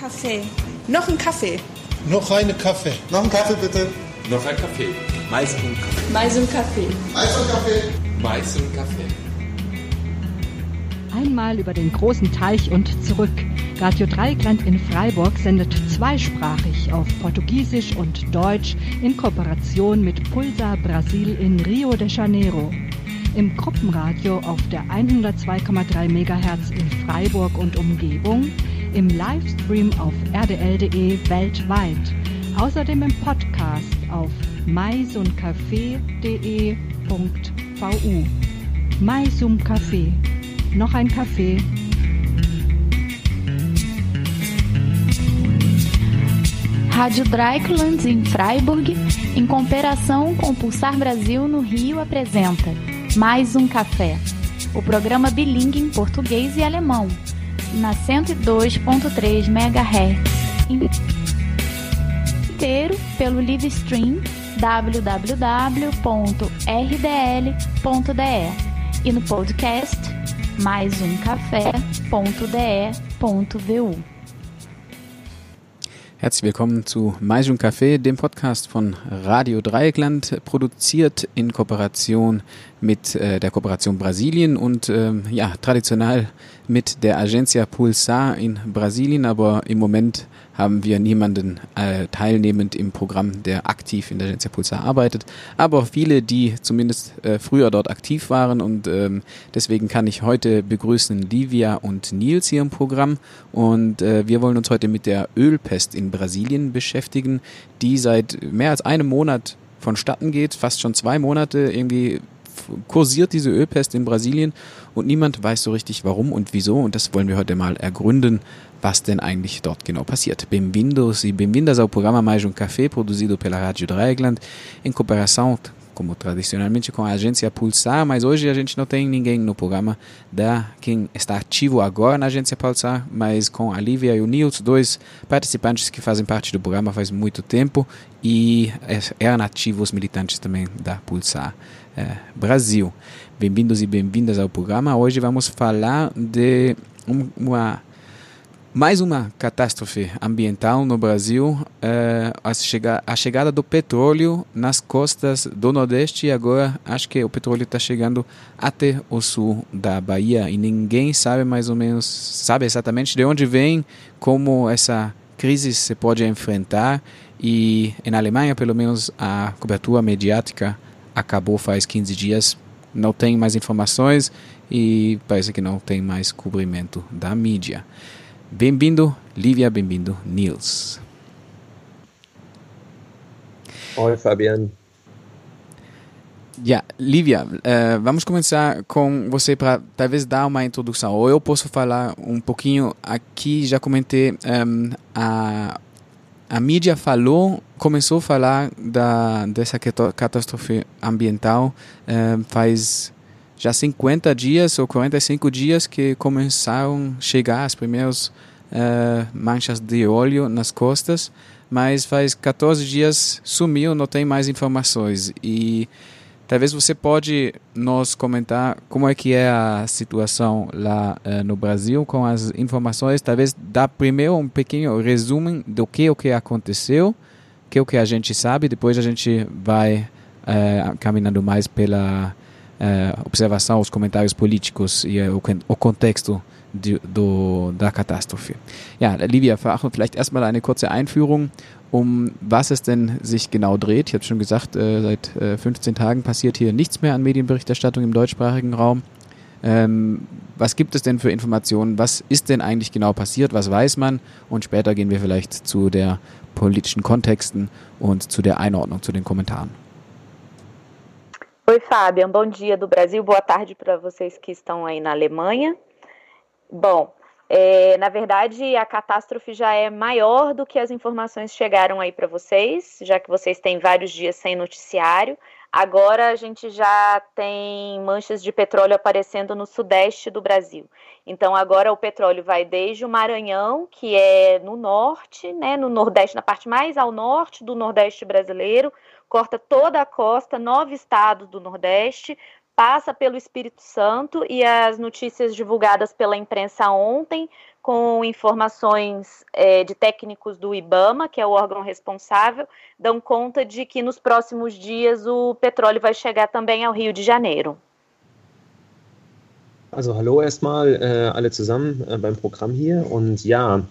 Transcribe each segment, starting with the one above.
Kaffee. Noch ein Kaffee. Noch eine Kaffee. Noch einen Kaffee bitte. Noch ein Kaffee. Mais um Kaffee. Mais um Kaffee. Mais um Kaffee. Mais um Kaffee. Einmal über den großen Teich und zurück. Radio Dreieckland in Freiburg sendet zweisprachig auf Portugiesisch und Deutsch in Kooperation mit Pulsar Brasil in Rio de Janeiro. Im Gruppenradio auf der 102,3 MHz in Freiburg und Umgebung, im Livestream auf rdl.de weltweit, außerdem im Podcast auf maisundcafé.de.vu. Mais Kaffee. Noch ein Kaffee. Rádio Drycklands em Freiburg, em cooperação com Pulsar Brasil no Rio, apresenta Mais um Café, o programa bilingue em português e alemão, na 102.3 MHz, inteiro pelo live stream www.rdl.de e no podcast maisumcafé.de.vu. Herzlich willkommen zu Mais und Café, dem Podcast von Radio Dreieckland, produziert in Kooperation mit äh, der Kooperation Brasilien und ähm, ja, traditionell mit der Agencia Pulsar in Brasilien, aber im Moment haben wir niemanden äh, teilnehmend im Programm, der aktiv in der Agencia Pulsar arbeitet, aber viele, die zumindest äh, früher dort aktiv waren und ähm, deswegen kann ich heute begrüßen Livia und Nils hier im Programm. Und äh, wir wollen uns heute mit der Ölpest in Brasilien beschäftigen, die seit mehr als einem Monat vonstatten geht, fast schon zwei Monate irgendwie kursiert diese Ölpest in Brasilien und niemand weiß so richtig warum und wieso. Und das wollen wir heute mal ergründen, was denn eigentlich dort genau passiert. Bem-vindos e bem-vindas ao programa Mais um Café, produzido pela Rádio Dreieckland, em cooperação, como tradicionalmente, com a agência Pulsar, mas hoje a gente não tem ninguém no programa da quem está ativo agora na agência Pulsar, mas com a Lívia e o Nils, dois participantes que fazem parte do programa faz muito tempo e eram ativos militantes também da Pulsar eh, Brasil. Bem-vindos e bem-vindas ao programa. Hoje vamos falar de uma mais uma catástrofe ambiental no Brasil, é, a, chega, a, chegada do petróleo nas costas do Nordeste e agora acho que o petróleo está chegando até o sul da Bahia e ninguém sabe mais ou menos, sabe exatamente de onde vem, como essa crise se pode enfrentar e na Alemanha pelo menos a cobertura mediática acabou faz 15 dias, não tem mais informações e parece que não tem mais cobrimento da mídia. Bem-vindo, Lívia, bem-vindo, Nils. Oi, Fabiano. Yeah, Lívia, uh, vamos começar com você para talvez dar uma introdução. Ou eu posso falar um pouquinho aqui, já comentei, um, a, a mídia falou, começou a falar da, dessa catástrofe ambiental uh, faz já 50 dias ou 45 dias que começaram a chegar as primeiras uh, manchas de óleo nas costas, mas faz 14 dias sumiu, não tem mais informações. E talvez você pode nos comentar como é que é a situação lá uh, no Brasil com as informações, talvez dar primeiro um pequeno resumo do que o que aconteceu, que o que a gente sabe, depois a gente vai uh, caminhando mais pela uh, observação, os comentários políticos e o, o, contexto die, do, der Katastrophe. Ja, Livia, vielleicht erstmal eine kurze Einführung, um was es denn sich genau dreht. Ich habe schon gesagt, äh, seit äh, 15 Tagen passiert hier nichts mehr an Medienberichterstattung im deutschsprachigen Raum. Ähm, was gibt es denn für Informationen? Was ist denn eigentlich genau passiert? Was weiß man? Und später gehen wir vielleicht zu der politischen Kontexten und zu der Einordnung, zu den Kommentaren. Oi, Fabian, bom dia do Brasil, boa tarde para vocês que estão aí na Alemanha. Bom, é, na verdade, a catástrofe já é maior do que as informações chegaram aí para vocês, já que vocês têm vários dias sem noticiário. Agora a gente já tem manchas de petróleo aparecendo no sudeste do Brasil. Então agora o petróleo vai desde o Maranhão, que é no norte, né, no nordeste, na parte mais ao norte do nordeste brasileiro, corta toda a costa, nove estados do Nordeste, passa pelo Espírito Santo e as notícias divulgadas pela imprensa ontem, com informações é, de técnicos do IBAMA, que é o órgão responsável, dão conta de que nos próximos dias o petróleo vai chegar também ao Rio de Janeiro. Also hallo erstmal äh, alle zusammen äh, beim Programm hier und ja,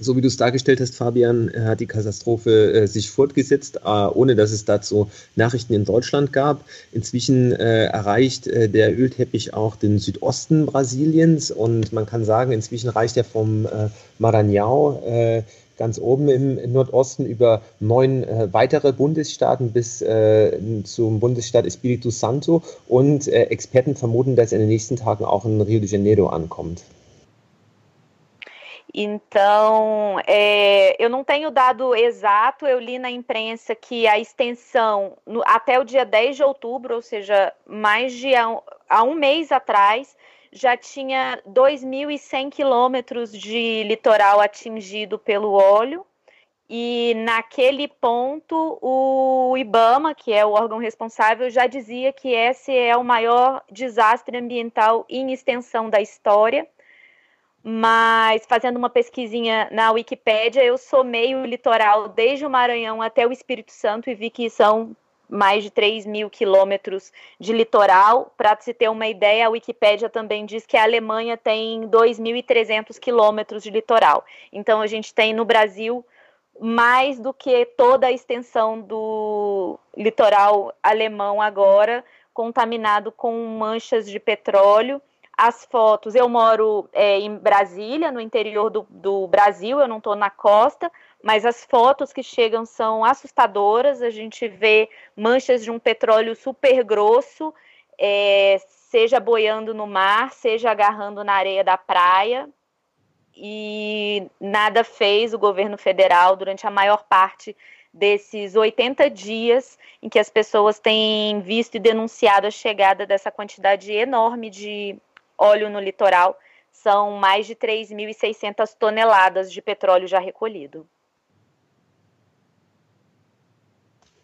so wie du es dargestellt hast, Fabian, äh, hat die Katastrophe äh, sich fortgesetzt, äh, ohne dass es dazu Nachrichten in Deutschland gab. Inzwischen äh, erreicht äh, der Ölteppich auch den Südosten Brasiliens und man kann sagen, inzwischen reicht er vom äh, Maranhão ganz oben im Nordosten über neun weitere Bundesstaaten bis zum Bundesstaat Espírito Santo und Experten vermuten, dass er in den nächsten Tagen auch in Rio de Janeiro ankommt. Então, é, eu não tenho dado exato, eu li na imprensa que a extensão no, até o dia 10 de outubro, ou seja, mais de há, há um mês atrás, já tinha 2.100 quilômetros de litoral atingido pelo óleo. E naquele ponto, o IBAMA, que é o órgão responsável, já dizia que esse é o maior desastre ambiental em extensão da história mas fazendo uma pesquisinha na Wikipédia, eu somei o litoral desde o Maranhão até o Espírito Santo e vi que são mais de 3 mil quilômetros de litoral. Para se ter uma ideia, a Wikipédia também diz que a Alemanha tem 2.300 quilômetros de litoral. Então, a gente tem no Brasil mais do que toda a extensão do litoral alemão agora contaminado com manchas de petróleo as fotos. Eu moro é, em Brasília, no interior do, do Brasil, eu não estou na costa, mas as fotos que chegam são assustadoras. A gente vê manchas de um petróleo super grosso, é, seja boiando no mar, seja agarrando na areia da praia. E nada fez o governo federal durante a maior parte desses 80 dias em que as pessoas têm visto e denunciado a chegada dessa quantidade enorme de óleo no litoral, são mais de 3.600 toneladas de petróleo já recolhido.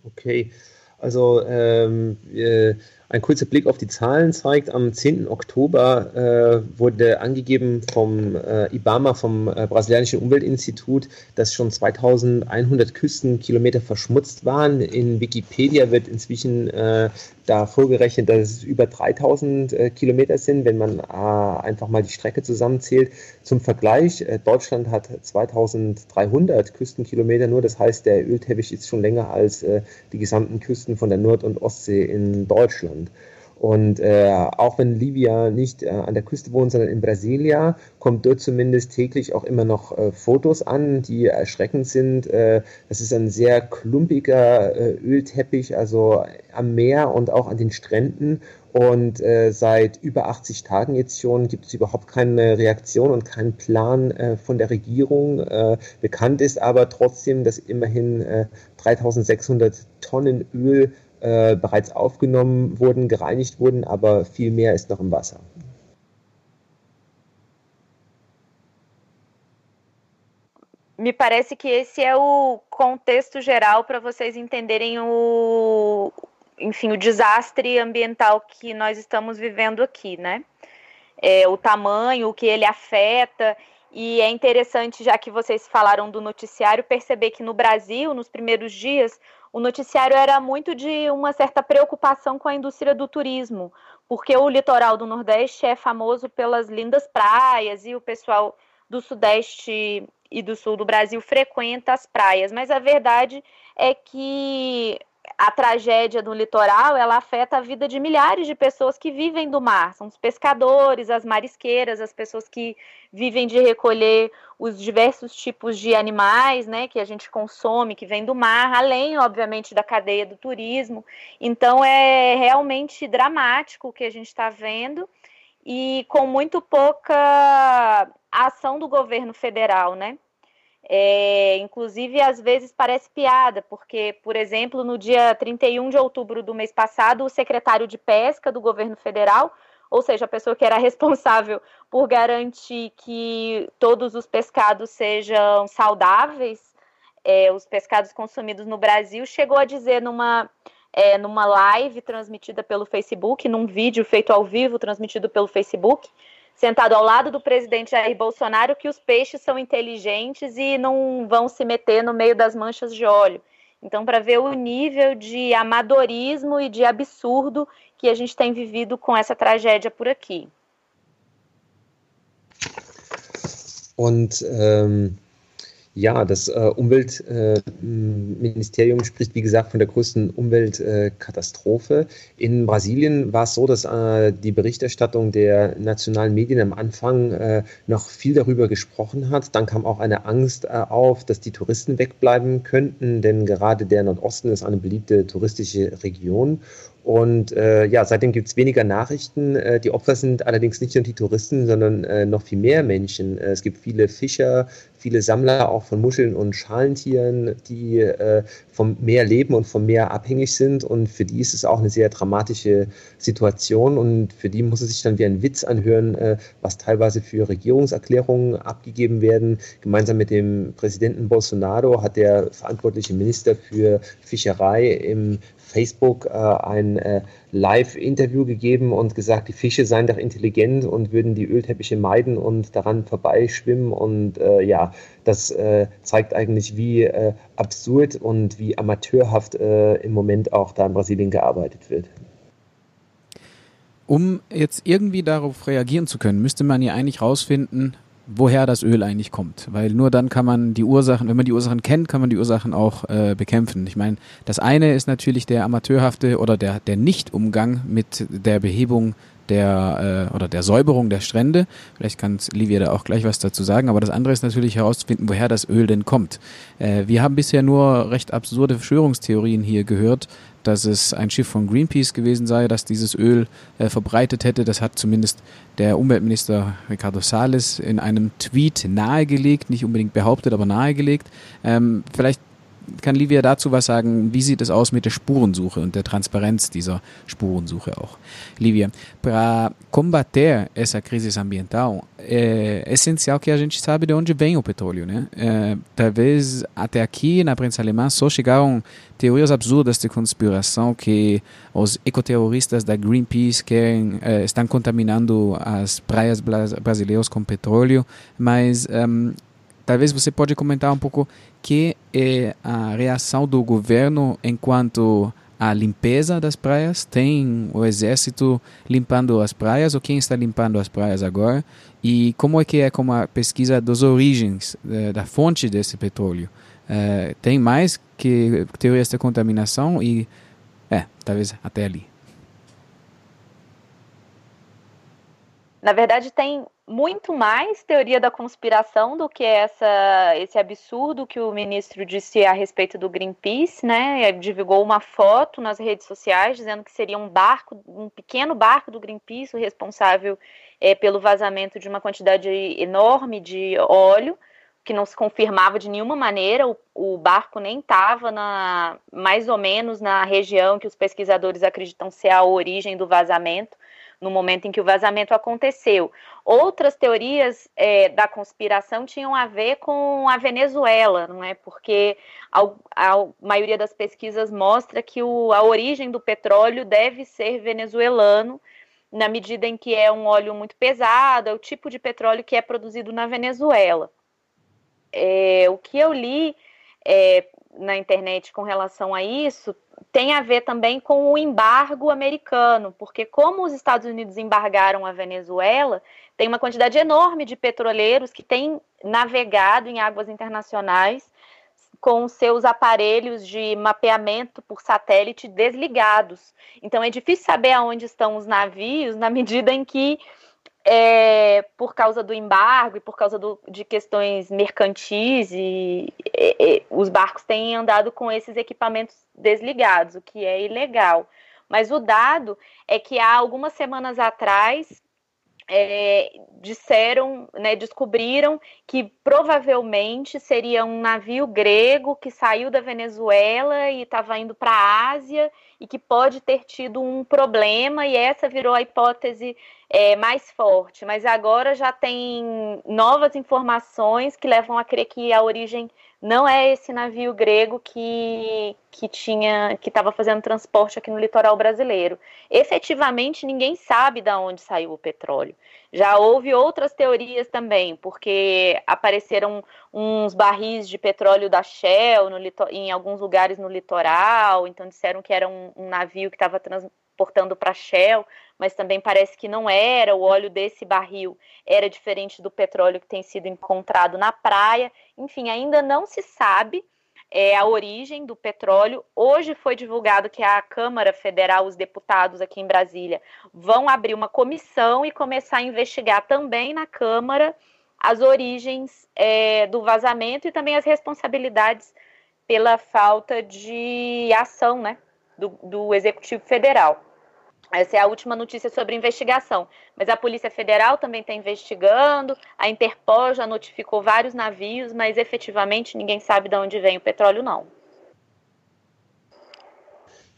Ok. Also ähm, äh, ein kurzer Blick auf die Zahlen zeigt, am 10. Oktober äh, wurde angegeben vom äh, IBAMA, vom äh, brasilianischen Umweltinstitut, dass schon 2100 Küstenkilometer verschmutzt waren. In Wikipedia wird inzwischen äh, da vorgerechnet, dass es über 3000 äh, Kilometer sind, wenn man einfach mal die Strecke zusammenzählt. Zum Vergleich, Deutschland hat 2300 Küstenkilometer nur, das heißt, der Ölteppich ist schon länger als die gesamten Küsten von der Nord- und Ostsee in Deutschland. Und äh, auch wenn Livia nicht äh, an der Küste wohnt, sondern in Brasilia, kommt dort zumindest täglich auch immer noch äh, Fotos an, die erschreckend sind. Äh, das ist ein sehr klumpiger äh, Ölteppich, also am Meer und auch an den Stränden. Und äh, seit über 80 Tagen jetzt schon gibt es überhaupt keine Reaktion und keinen Plan äh, von der Regierung. Äh, bekannt ist aber trotzdem, dass immerhin äh, 3600 Tonnen Öl äh, bereits aufgenommen wurden, gereinigt wurden, aber viel mehr ist noch im Wasser. Me parece que esse é o contexto geral para vocês entenderem o, enfim, o desastre ambiental que nós estamos vivendo aqui, né? É, o tamanho, o que ele afeta. E é interessante, já que vocês falaram do noticiário, perceber que no Brasil, nos primeiros dias, o noticiário era muito de uma certa preocupação com a indústria do turismo, porque o litoral do Nordeste é famoso pelas lindas praias e o pessoal do Sudeste e do Sul do Brasil frequenta as praias, mas a verdade é que a tragédia do litoral ela afeta a vida de milhares de pessoas que vivem do mar. São os pescadores, as marisqueiras, as pessoas que vivem de recolher os diversos tipos de animais, né, que a gente consome, que vem do mar, além, obviamente, da cadeia do turismo. Então é realmente dramático o que a gente está vendo e com muito pouca ação do governo federal, né? É, inclusive, às vezes parece piada, porque, por exemplo, no dia 31 de outubro do mês passado, o secretário de Pesca do governo federal, ou seja, a pessoa que era responsável por garantir que todos os pescados sejam saudáveis, é, os pescados consumidos no Brasil, chegou a dizer numa é, numa live transmitida pelo Facebook, num vídeo feito ao vivo transmitido pelo Facebook, sentado ao lado do presidente Jair Bolsonaro, que os peixes são inteligentes e não vão se meter no meio das manchas de óleo. Então, para ver o nível de amadorismo e de absurdo que a gente tem vivido com essa tragédia por aqui. Und ähm, Ja, das äh, Umweltministerium spricht, wie gesagt, von der größten Umweltkatastrophe. In Brasilien war es so, dass äh, die Berichterstattung der nationalen Medien am Anfang äh, noch viel darüber gesprochen hat. Dann kam auch eine Angst äh, auf, dass die Touristen wegbleiben könnten, denn gerade der Nordosten ist eine beliebte touristische Region. Und äh, ja, seitdem gibt es weniger Nachrichten. Äh, die Opfer sind allerdings nicht nur die Touristen, sondern äh, noch viel mehr Menschen. Äh, es gibt viele Fischer, viele Sammler auch von Muscheln und Schalentieren, die äh, vom Meer leben und vom Meer abhängig sind. Und für die ist es auch eine sehr dramatische Situation. Und für die muss es sich dann wie ein Witz anhören, äh, was teilweise für Regierungserklärungen abgegeben werden. Gemeinsam mit dem Präsidenten Bolsonaro hat der verantwortliche Minister für Fischerei im Facebook äh, ein äh, Live-Interview gegeben und gesagt, die Fische seien doch intelligent und würden die Ölteppiche meiden und daran vorbeischwimmen. Und äh, ja, das äh, zeigt eigentlich, wie äh, absurd und wie amateurhaft äh, im Moment auch da in Brasilien gearbeitet wird. Um jetzt irgendwie darauf reagieren zu können, müsste man ja eigentlich rausfinden, woher das Öl eigentlich kommt. Weil nur dann kann man die Ursachen, wenn man die Ursachen kennt, kann man die Ursachen auch äh, bekämpfen. Ich meine, das eine ist natürlich der amateurhafte oder der, der Nicht-Umgang mit der Behebung der äh, oder der Säuberung der Strände. Vielleicht kann Livia da auch gleich was dazu sagen, aber das andere ist natürlich herauszufinden, woher das Öl denn kommt. Äh, wir haben bisher nur recht absurde Verschwörungstheorien hier gehört, dass es ein Schiff von Greenpeace gewesen sei, das dieses Öl äh, verbreitet hätte. Das hat zumindest der Umweltminister Ricardo Salles in einem Tweet nahegelegt, nicht unbedingt behauptet, aber nahegelegt. Ähm, vielleicht kann Livia dazu was sagen? Wie sieht es aus mit der Spurensuche und der Transparenz dieser Spurensuche auch? Livia, para combater essa crise ambiental, é essencial que a gente sabe de onde vem o petróleo, né? É, talvez até aqui na prensa alemã só chegaram teorias absurdas de conspiração que os ecoterroristas da Greenpeace querem, é, estão contaminando as praias brasileiras com petróleo, mas um, talvez você pode comentar um pouco que é a reação do governo enquanto a limpeza das praias? Tem o exército limpando as praias ou quem está limpando as praias agora? E como é que é com a pesquisa das origens, eh, da fonte desse petróleo? É, tem mais que teorias de contaminação e, é, talvez até ali. Na verdade, tem muito mais teoria da conspiração do que essa, esse absurdo que o ministro disse a respeito do Greenpeace, né? Ele divulgou uma foto nas redes sociais dizendo que seria um barco, um pequeno barco do Greenpeace, responsável é, pelo vazamento de uma quantidade enorme de óleo, que não se confirmava de nenhuma maneira. O, o barco nem estava na mais ou menos na região que os pesquisadores acreditam ser a origem do vazamento no momento em que o vazamento aconteceu. Outras teorias é, da conspiração tinham a ver com a Venezuela, não é? Porque a, a maioria das pesquisas mostra que o, a origem do petróleo deve ser venezuelano, na medida em que é um óleo muito pesado, é o tipo de petróleo que é produzido na Venezuela. É, o que eu li é, na internet com relação a isso tem a ver também com o embargo americano, porque como os Estados Unidos embargaram a Venezuela, tem uma quantidade enorme de petroleiros que têm navegado em águas internacionais com seus aparelhos de mapeamento por satélite desligados. Então é difícil saber aonde estão os navios na medida em que é, por causa do embargo e por causa do, de questões mercantis e, e, e, os barcos têm andado com esses equipamentos desligados, o que é ilegal. Mas o dado é que há algumas semanas atrás é, disseram, né, descobriram que provavelmente seria um navio grego que saiu da Venezuela e estava indo para a Ásia e que pode ter tido um problema, e essa virou a hipótese é, mais forte, mas agora já tem novas informações que levam a crer que a origem não é esse navio grego que, que tinha que estava fazendo transporte aqui no litoral brasileiro. Efetivamente, ninguém sabe de onde saiu o petróleo. Já houve outras teorias também, porque apareceram uns barris de petróleo da Shell no, em alguns lugares no litoral, então disseram que era um, um navio que estava transportando para Shell, mas também parece que não era. O óleo desse barril era diferente do petróleo que tem sido encontrado na praia. Enfim, ainda não se sabe é, a origem do petróleo. Hoje foi divulgado que a Câmara Federal, os deputados aqui em Brasília, vão abrir uma comissão e começar a investigar também na Câmara as origens é, do vazamento e também as responsabilidades pela falta de ação né, do, do Executivo Federal. Essa é a última notícia sobre investigação. Mas a Polícia Federal também está investigando, a Interpol já notificou vários navios, mas efetivamente ninguém sabe de onde vem o petróleo, não.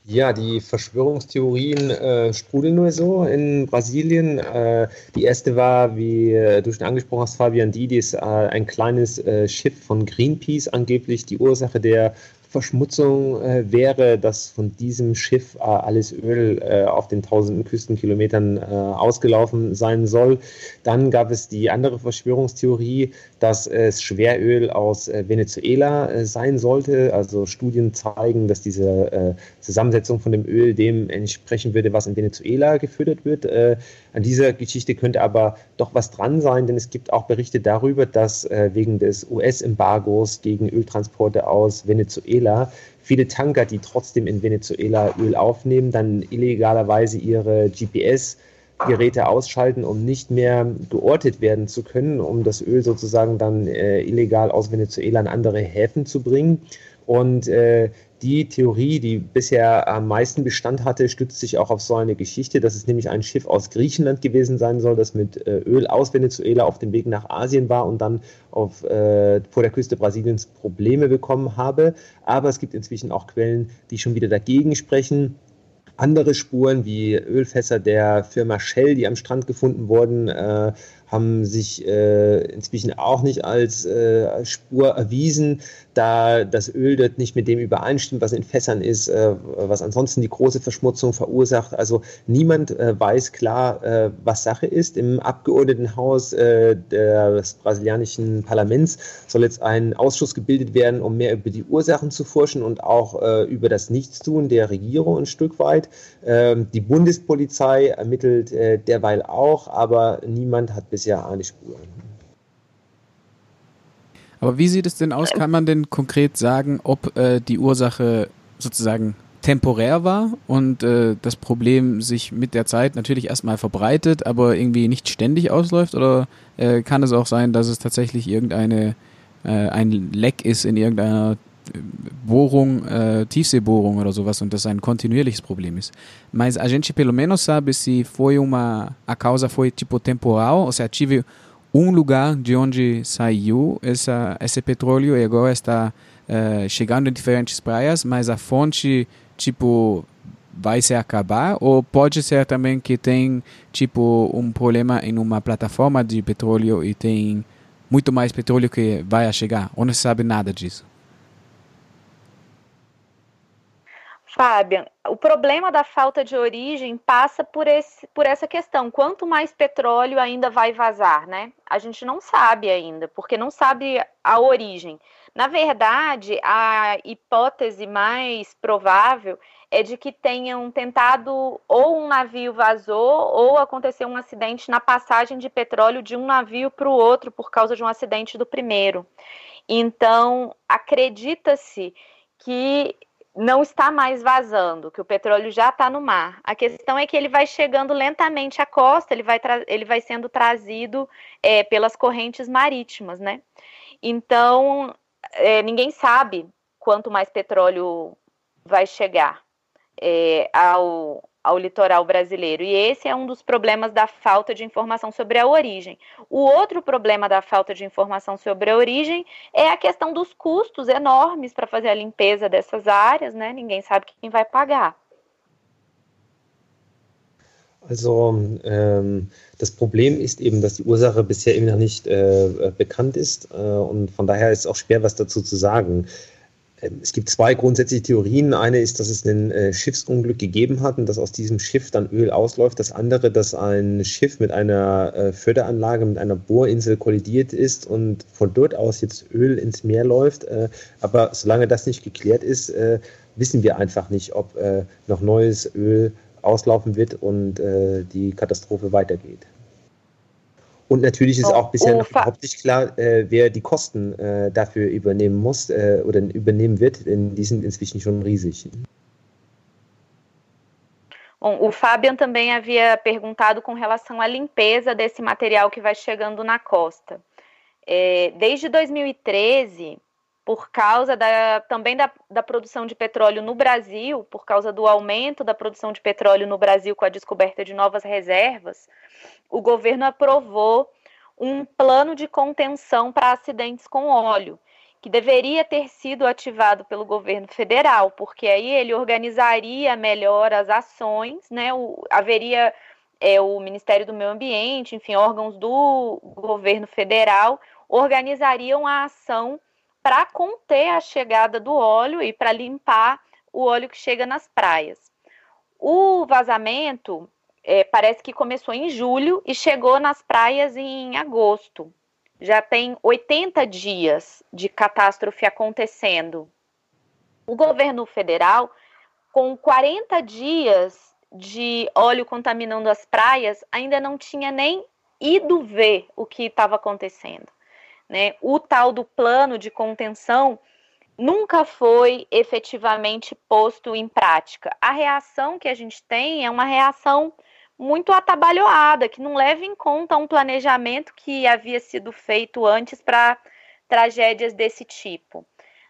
Ja, die Verschwörungstheorien äh, sprudeln nur so in Brasilien. Äh, die erste war, wie äh, du schon angesprochen hast, Fabian Didis, äh, ein kleines äh, Schiff von Greenpeace, angeblich die Ursache der Verschmutzung äh, wäre, dass von diesem Schiff äh, alles Öl äh, auf den tausenden Küstenkilometern äh, ausgelaufen sein soll. Dann gab es die andere Verschwörungstheorie, dass es Schweröl aus äh, Venezuela äh, sein sollte. Also Studien zeigen, dass diese Zusammensetzung von dem Öl dem entsprechen würde, was in Venezuela gefüttert wird. an dieser Geschichte könnte aber doch was dran sein, denn es gibt auch Berichte darüber, dass wegen des US-Embargos gegen Öltransporte aus Venezuela Venezuela viele Tanker, die trotzdem in Venezuela Öl aufnehmen, dann illegalerweise ihre GPS Geräte ausschalten, um nicht mehr geortet werden zu können, um das Öl sozusagen dann äh, illegal aus Venezuela in andere Häfen zu bringen. Und äh, die Theorie, die bisher am meisten Bestand hatte, stützt sich auch auf so eine Geschichte, dass es nämlich ein Schiff aus Griechenland gewesen sein soll, das mit äh, Öl aus Venezuela auf dem Weg nach Asien war und dann auf, äh, vor der Küste Brasiliens Probleme bekommen habe. Aber es gibt inzwischen auch Quellen, die schon wieder dagegen sprechen. Andere Spuren wie Ölfässer der Firma Shell, die am Strand gefunden wurden, äh, haben sich äh, inzwischen auch nicht als äh, Spur erwiesen, da das Öl dort nicht mit dem übereinstimmt, was in Fässern ist, äh, was ansonsten die große Verschmutzung verursacht. Also niemand äh, weiß klar, äh, was Sache ist. Im Abgeordnetenhaus äh, des brasilianischen Parlaments soll jetzt ein Ausschuss gebildet werden, um mehr über die Ursachen zu forschen und auch über das Nichtstun der Regierung ein Stück weit. Ähm, die Bundespolizei ermittelt derweil auch, aber niemand hat bisher eine Spur. Aber wie sieht es denn aus? Kann man denn konkret sagen, ob äh, die Ursache sozusagen temporär war und äh, das Problem sich mit der Zeit natürlich erstmal verbreitet, aber irgendwie nicht ständig ausläuft? Oder äh, kann es auch sein, dass es tatsächlich irgendeine äh, ein Leck ist in irgendeiner Bohrung, äh, Tiefseebohrung oder sowas und das ein kontinuierliches Problem ist. Mas a gente pelo menos sabe se foi uma a causa foi tipo temporal, ou seja, tive um lugar de onde saiu essa, esse petróleo e agora está uh, chegando em diferentes praias, mas a fonte, tipo, vai se acabar? Ou pode ser também que tem, tipo, um problema em uma plataforma de petróleo e tem muito mais petróleo que vai chegar? Ou não se sabe nada disso? Fabian, o problema da falta de origem passa por, esse, por essa questão. Quanto mais petróleo ainda vai vazar, né? A gente não sabe ainda, porque não sabe a origem. Na verdade, a hipótese mais provável é de que tenham tentado ou um navio vazou ou aconteceu um acidente na passagem de petróleo de um navio para o outro por causa de um acidente do primeiro. Então, acredita-se que não está mais vazando, que o petróleo já está no mar. A questão é que ele vai chegando lentamente à costa, ele vai, ele vai sendo trazido é, pelas correntes marítimas, né? Então, é, ninguém sabe quanto mais petróleo vai chegar é, ao, ao litoral brasileiro. E esse é um dos problemas da falta de informação sobre a origem. O outro problema da falta de informação sobre a origem é a questão dos custos enormes para fazer a limpeza dessas áreas, né? Ninguém sabe quem vai pagar. Also ähm, das Problem ist eben, dass die Ursache bisher eben noch nicht äh, bekannt ist äh, und von daher ist auch schwer, was dazu zu sagen. Ähm, es gibt zwei grundsätzliche Theorien. Eine ist, dass es ein äh, Schiffsunglück gegeben hat und dass aus diesem Schiff dann Öl ausläuft. Das andere, dass ein Schiff mit einer äh, Förderanlage, mit einer Bohrinsel kollidiert ist und von dort aus jetzt Öl ins Meer läuft. Äh, aber solange das nicht geklärt ist, wissen wir einfach nicht, ob noch neues Öl auslaufen wird und die Katastrophe weitergeht. Und natürlich ist oh, auch bisher oh, noch überhaupt nicht klar, äh, wer die Kosten äh, dafür übernehmen muss äh, oder übernehmen wird, denn die sind inzwischen schon riesig. Bom, o Fabian também havia perguntado com relação à limpeza desse material que vai chegando na costa. É, desde 2013, por causa da, também da, da produção de petróleo no Brasil, por causa do aumento da produção de petróleo no Brasil com a descoberta de novas reservas, o governo aprovou um plano de contenção para acidentes com óleo, que deveria ter sido ativado pelo governo federal, porque aí ele organizaria melhor as ações, né? O, haveria é, o Ministério do Meio Ambiente, enfim, órgãos do governo federal organizariam a ação para conter a chegada do óleo e para limpar o óleo que chega nas praias. O vazamento é, parece que começou em julho e chegou nas praias em agosto. Já tem 80 dias de catástrofe acontecendo. O governo federal, com 40 dias de óleo contaminando as praias, ainda não tinha nem ido ver o que estava acontecendo. Né? O tal do plano de contenção nunca foi efetivamente posto em prática. A reação que a gente tem é uma reação muito atabalhoada, que não leva em conta um planejamento que havia sido feito antes para tragédias desse tipo.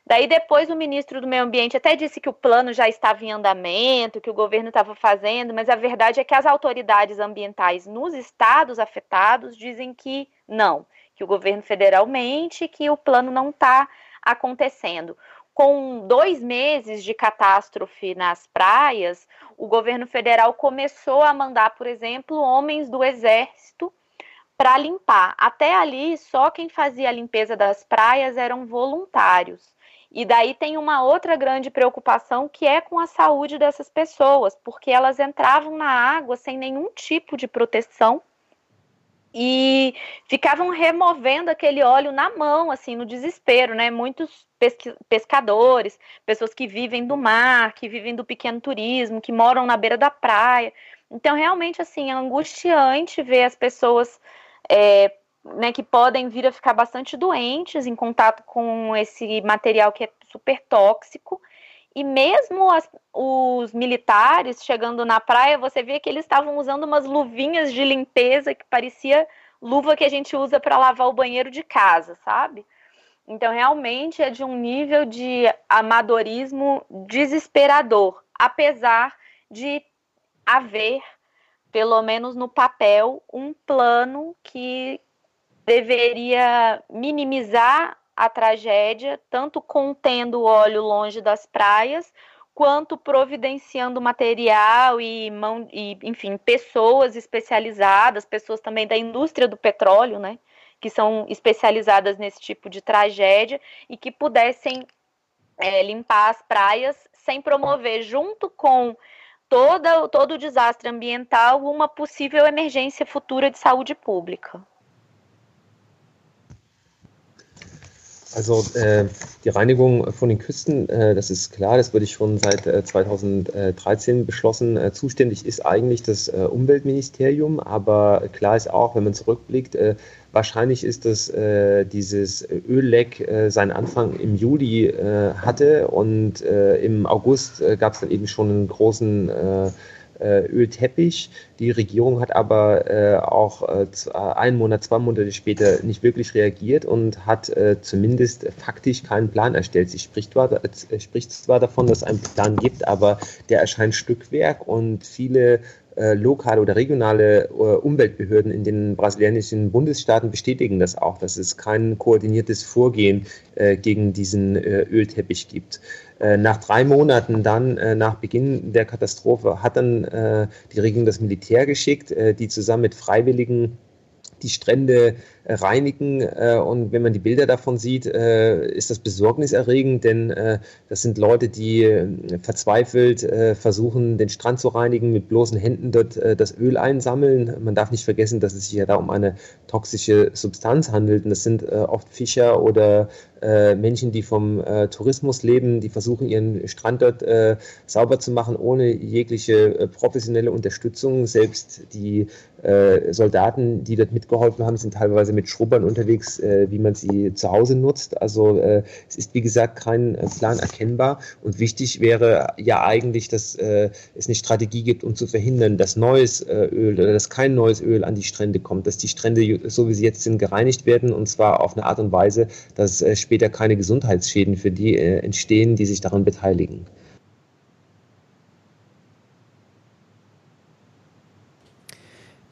Daí depois o ministro do Meio Ambiente até disse que o plano já estava em andamento, que o governo estava fazendo, mas a verdade é que as autoridades ambientais nos estados afetados dizem que não, que o governo federal mente, que o plano não está acontecendo. Com dois meses de catástrofe nas praias, o governo federal começou a mandar, por exemplo, homens do exército para limpar. Até ali, só quem fazia a limpeza das praias eram voluntários. E daí tem uma outra grande preocupação que é com a saúde dessas pessoas, porque elas entravam na água sem nenhum tipo de proteção e ficavam removendo aquele óleo na mão, assim, no desespero, né? Muitos pescadores, pessoas que vivem do mar, que vivem do pequeno turismo, que moram na beira da praia. Então, realmente, assim, é angustiante ver as pessoas é, né, que podem vir a ficar bastante doentes em contato com esse material que é super tóxico. E mesmo as, os militares chegando na praia, você vê que eles estavam usando umas luvinhas de limpeza que parecia luva que a gente usa para lavar o banheiro de casa, sabe? Então, realmente é de um nível de amadorismo desesperador, apesar de haver, pelo menos no papel, um plano que deveria minimizar a tragédia, tanto contendo o óleo longe das praias, quanto providenciando material e, mão, e, enfim, pessoas especializadas, pessoas também da indústria do petróleo, né, que são especializadas nesse tipo de tragédia e que pudessem é, limpar as praias sem promover, junto com toda, todo o desastre ambiental, uma possível emergência futura de saúde pública. Also äh, die Reinigung von den Küsten, äh, das ist klar, das wurde schon seit äh, 2013 beschlossen. Äh, zuständig ist eigentlich das äh, Umweltministerium, aber klar ist auch, wenn man zurückblickt, äh, wahrscheinlich ist, dass dieses Ölleck seinen Anfang im Juli hatte und im August gab es dann eben schon einen großen äh, Ölteppich. Die Regierung hat aber äh, auch äh, einen Monat, zwei Monate später nicht wirklich reagiert und hat äh, zumindest faktisch keinen Plan erstellt. Sie spricht zwar, äh, spricht zwar davon, dass es einen Plan gibt, aber der erscheint Stückwerk und viele äh, lokale oder regionale äh, Umweltbehörden in den brasilianischen Bundesstaaten bestätigen das auch, dass es kein koordiniertes Vorgehen äh, gegen diesen äh, Ölteppich gibt. Äh, nach drei Monaten dann, äh, nach Beginn der Katastrophe, hat dann die Regierung das Militär geschickt, die zusammen mit Freiwilligen die Strände äh, reinigen. Äh, und wenn man die Bilder davon sieht, äh, ist das besorgniserregend, denn das sind Leute, die verzweifelt versuchen, den Strand zu reinigen, mit bloßen Händen dort das Öl einsammeln. Man darf nicht vergessen, dass es sich ja da um eine toxische Substanz handelt. Und das sind oft Fischer oder Menschen, die vom Tourismus leben, die versuchen, ihren Strand dort sauber zu machen, ohne jegliche professionelle Unterstützung. Selbst die Soldaten, die dort mitgeholfen haben, sind teilweise mit Schrubbern unterwegs, äh, wie man sie zu Hause nutzt. Also äh, es ist, wie gesagt, kein äh, Plan erkennbar. Und wichtig wäre ja eigentlich, dass äh, es eine Strategie gibt, um zu verhindern, dass neues äh, Öl oder dass kein neues Öl an die Strände kommt, dass die Strände, so wie sie jetzt sind, gereinigt werden und zwar auf eine Art und Weise, dass äh, später keine Gesundheitsschäden für die entstehen, die sich daran beteiligen.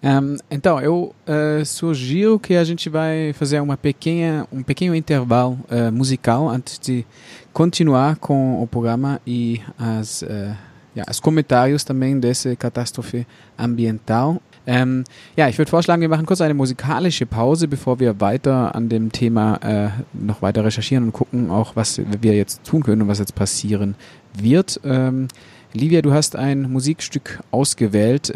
Um, então, eu uh, sugiro que a gente vai fazer uma pequena, um pequeno intervalo uh, musical antes de continuar com o programa e as, uh, ja, os comentários também dessa catástrofe ambiental. Ähm, ja, ich würde vorschlagen, wir machen kurz eine musikalische Pause, bevor wir weiter an dem Thema äh, noch weiter recherchieren und gucken, auch was wir jetzt tun können und was jetzt passieren wird. Ähm, Livia, du hast ein Musikstück ausgewählt.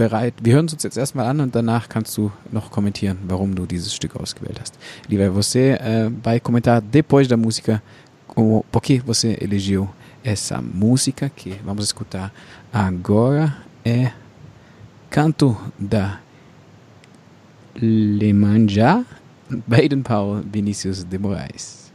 Bereit. Wir hören uns jetzt erstmal an und danach kannst du noch kommentieren, warum du dieses Stück ausgewählt hast. Lieber, você uh, vai comentar depois da música o por que você elegeu essa música que vamos escutar agora é Canto da Lemanja, Baden Powell, Vinícius de Moraes.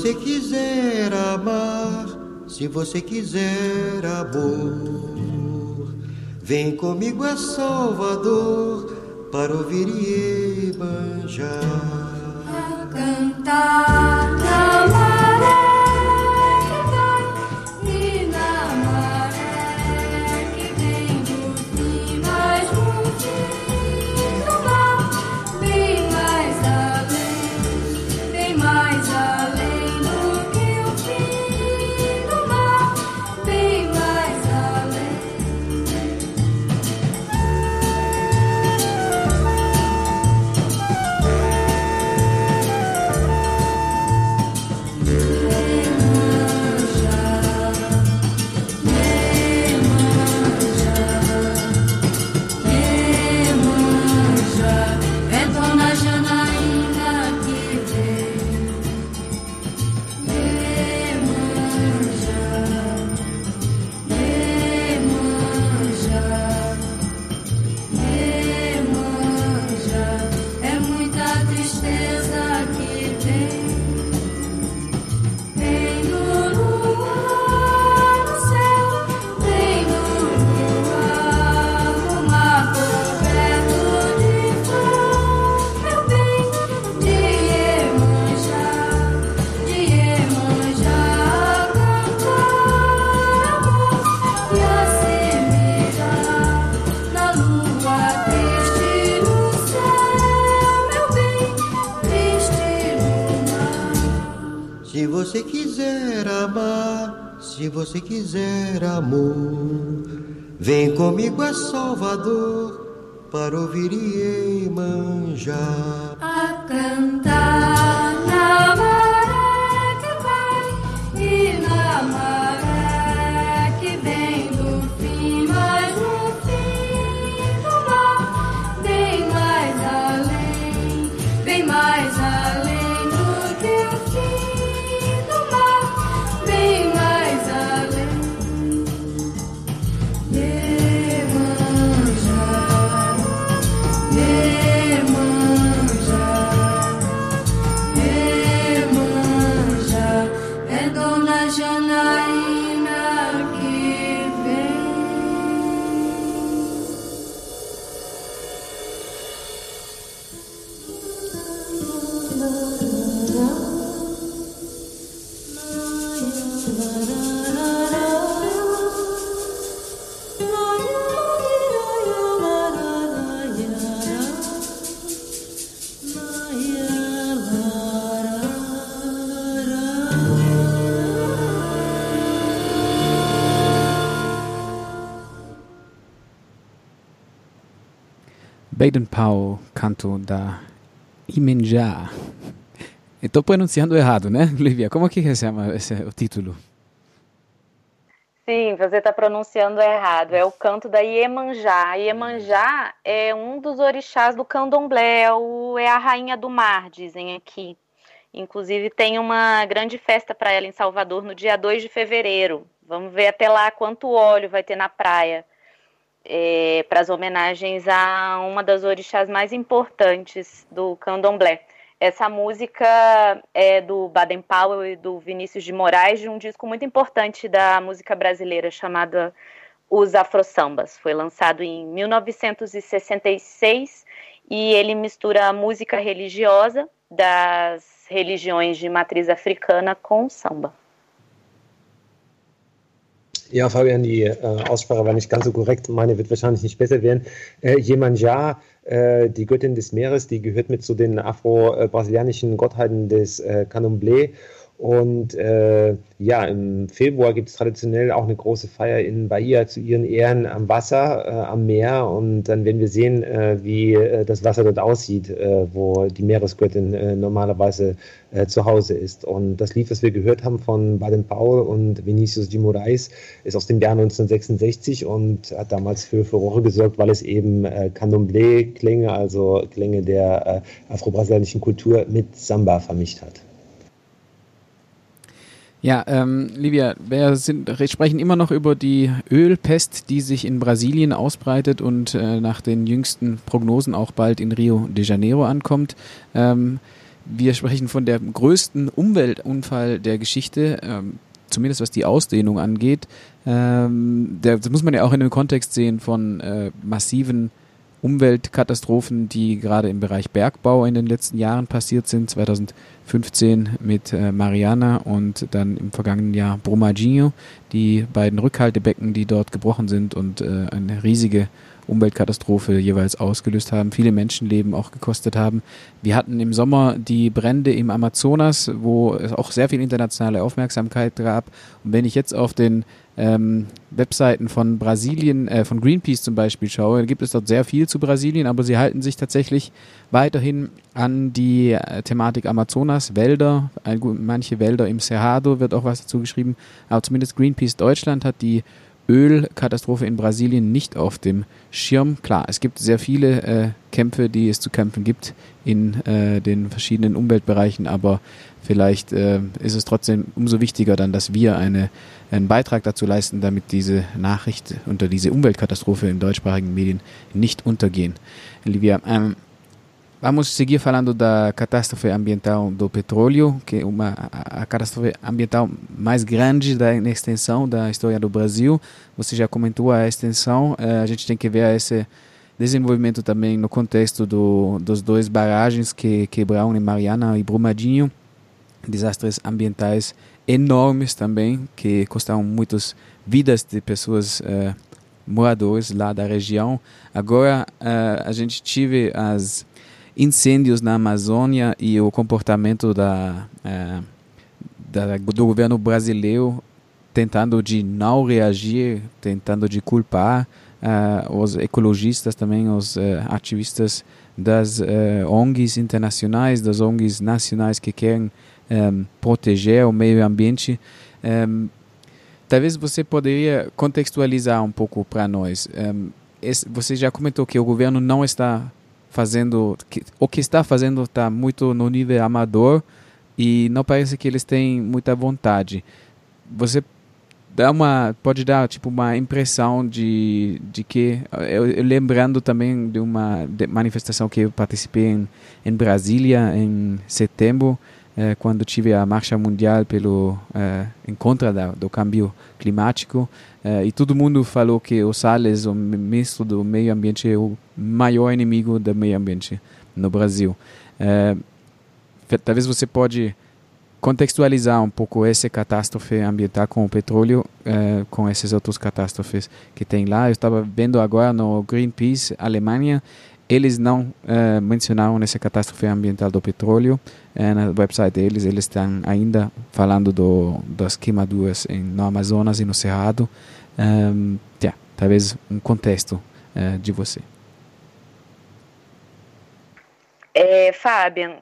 Você quiser amar, se você quiser amor, vem comigo a Salvador para ouvir Iemanjá. A cantar se você quiser amor, vem comigo a Salvador para ouvir Iemanjá. A cantar Powell, canto da Imenjá. Estou pronunciando errado, né, Lívia? Como que se chama esse, o título? Sim, você está pronunciando errado. É o canto da Iemanjá. Iemanjá é um dos orixás do candomblé, é é a rainha do mar, dizem aqui. Inclusive, tem uma grande festa para ela em Salvador no dia 2 de fevereiro. Vamos ver até lá quanto óleo vai ter na praia. Para as homenagens a uma das orixás mais importantes do candomblé. Essa música é do Baden Powell e do Vinícius de Moraes, de um disco muito importante da música brasileira chamada Os Afro-Sambas. Foi lançado em 1966 e ele mistura a música religiosa das religiões de matriz africana com samba. Ja, Fabian, die äh, Aussprache war nicht ganz so korrekt. Meine wird wahrscheinlich nicht besser werden. Äh, Jemanja, äh, die Göttin des Meeres, die gehört mit zu den afro-brasilianischen Gottheiten des äh, Candomblé. Und äh, ja, im Februar gibt es traditionell auch eine große Feier in Bahia zu ihren Ehren am Wasser, äh, am Meer. Und dann werden wir sehen, äh, wie äh, das Wasser dort aussieht, äh, wo die Meeresgöttin äh, normalerweise zu Hause ist. Und das Lied, was wir gehört haben von Baden Powell und Vinicius de Moraes, ist aus dem Jahr 1966 und hat damals für Furore gesorgt, weil es eben Candomblé-Klänge, also Klänge der afro-brasilianischen Kultur mit Samba vermischt hat. Ja, ähm, Livia, wir sind, sprechen immer noch über die Ölpest, die sich in Brasilien ausbreitet und äh, nach den jüngsten Prognosen auch bald in Rio de Janeiro ankommt. Ähm, wir sprechen von der größten Umweltunfall der Geschichte, ähm, zumindest was die Ausdehnung angeht. Ähm, der, das muss man ja auch in dem Kontext sehen von äh, massiven Umweltkatastrophen, die gerade im Bereich Bergbau in den letzten Jahren passiert sind. 2015 mit äh, Mariana und dann im vergangenen Jahr Brumadinho, die beiden Rückhaltebecken, die dort gebrochen sind und äh, eine riesige Umweltkatastrophe jeweils ausgelöst haben, viele Menschenleben auch gekostet haben. Wir hatten im Sommer die Brände im Amazonas, wo es auch sehr viel internationale Aufmerksamkeit gab. Und wenn ich jetzt auf den ähm, Webseiten von Brasilien, äh, von Greenpeace zum Beispiel schaue, gibt es dort sehr viel zu Brasilien, aber sie halten sich tatsächlich weiterhin an die äh, Thematik Amazonas, Wälder, manche Wälder im Cerrado wird auch was dazu geschrieben, aber zumindest Greenpeace Deutschland hat die Ölkatastrophe in Brasilien nicht auf dem Schirm. Klar, es gibt sehr viele äh, Kämpfe, die es zu kämpfen gibt in äh, den verschiedenen Umweltbereichen, aber vielleicht äh, ist es trotzdem umso wichtiger dann, dass wir eine, einen Beitrag dazu leisten, damit diese Nachricht unter diese Umweltkatastrophe in deutschsprachigen Medien nicht untergehen. Livia, ähm, Vamos seguir falando da catástrofe ambiental do petróleo, que é uma a, catástrofe ambiental mais grande da em extensão da história do Brasil. Você já comentou a extensão, a gente tem que ver esse desenvolvimento também no contexto do, dos dois barragens que quebraram em Mariana e Brumadinho, desastres ambientais enormes também que custaram muitas vidas de pessoas uh, moradores lá da região. Agora uh, a gente tive as incêndios na Amazônia e o comportamento da, uh, da, do governo brasileiro tentando de não reagir, tentando de culpar uh, os ecologistas também, os uh, ativistas das ONGs internacionais, das ONGs nacionais que querem um, proteger o meio ambiente. Um, talvez você poderia contextualizar um pouco para nós. Um, esse, você já comentou que o governo não está fazendo, que, o que está fazendo está muito no nível amador e não parece que eles têm muita vontade. Você dá uma pode dar tipo uma impressão de, de que eu, eu lembrando também de uma manifestação que eu participei em, em Brasília em setembro eh, quando tive a marcha mundial pelo eh, em contra da, do câmbio climático eh, e todo mundo falou que o Salles o ministro do meio ambiente é o maior inimigo do meio ambiente no Brasil talvez você pode contextualizar um pouco essa catástrofe ambiental com o petróleo, com essas outras catástrofes que tem lá. Eu estava vendo agora no Greenpeace Alemanha, eles não mencionaram essa catástrofe ambiental do petróleo eh, no website deles. Eles estão ainda falando do, das queimaduras em, no Amazonas e no Cerrado. Um, yeah, talvez um contexto de você. É, Fabian,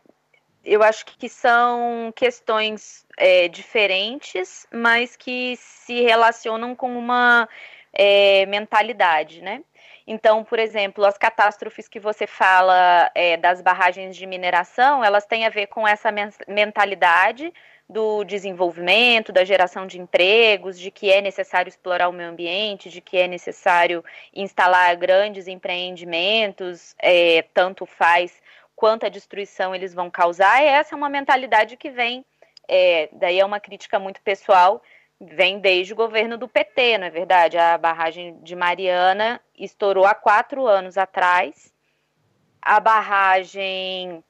eu acho que são questões é, diferentes, mas que se relacionam com uma é, mentalidade, né? Então, por exemplo, as catástrofes que você fala é, das barragens de mineração, elas têm a ver com essa mentalidade do desenvolvimento, da geração de empregos, de que é necessário explorar o meio ambiente, de que é necessário instalar grandes empreendimentos, é, tanto faz quanta destruição eles vão causar. E essa é uma mentalidade que vem, é, daí é uma crítica muito pessoal, vem desde o governo do PT, não é verdade? A barragem de Mariana estourou há quatro anos atrás. A barragem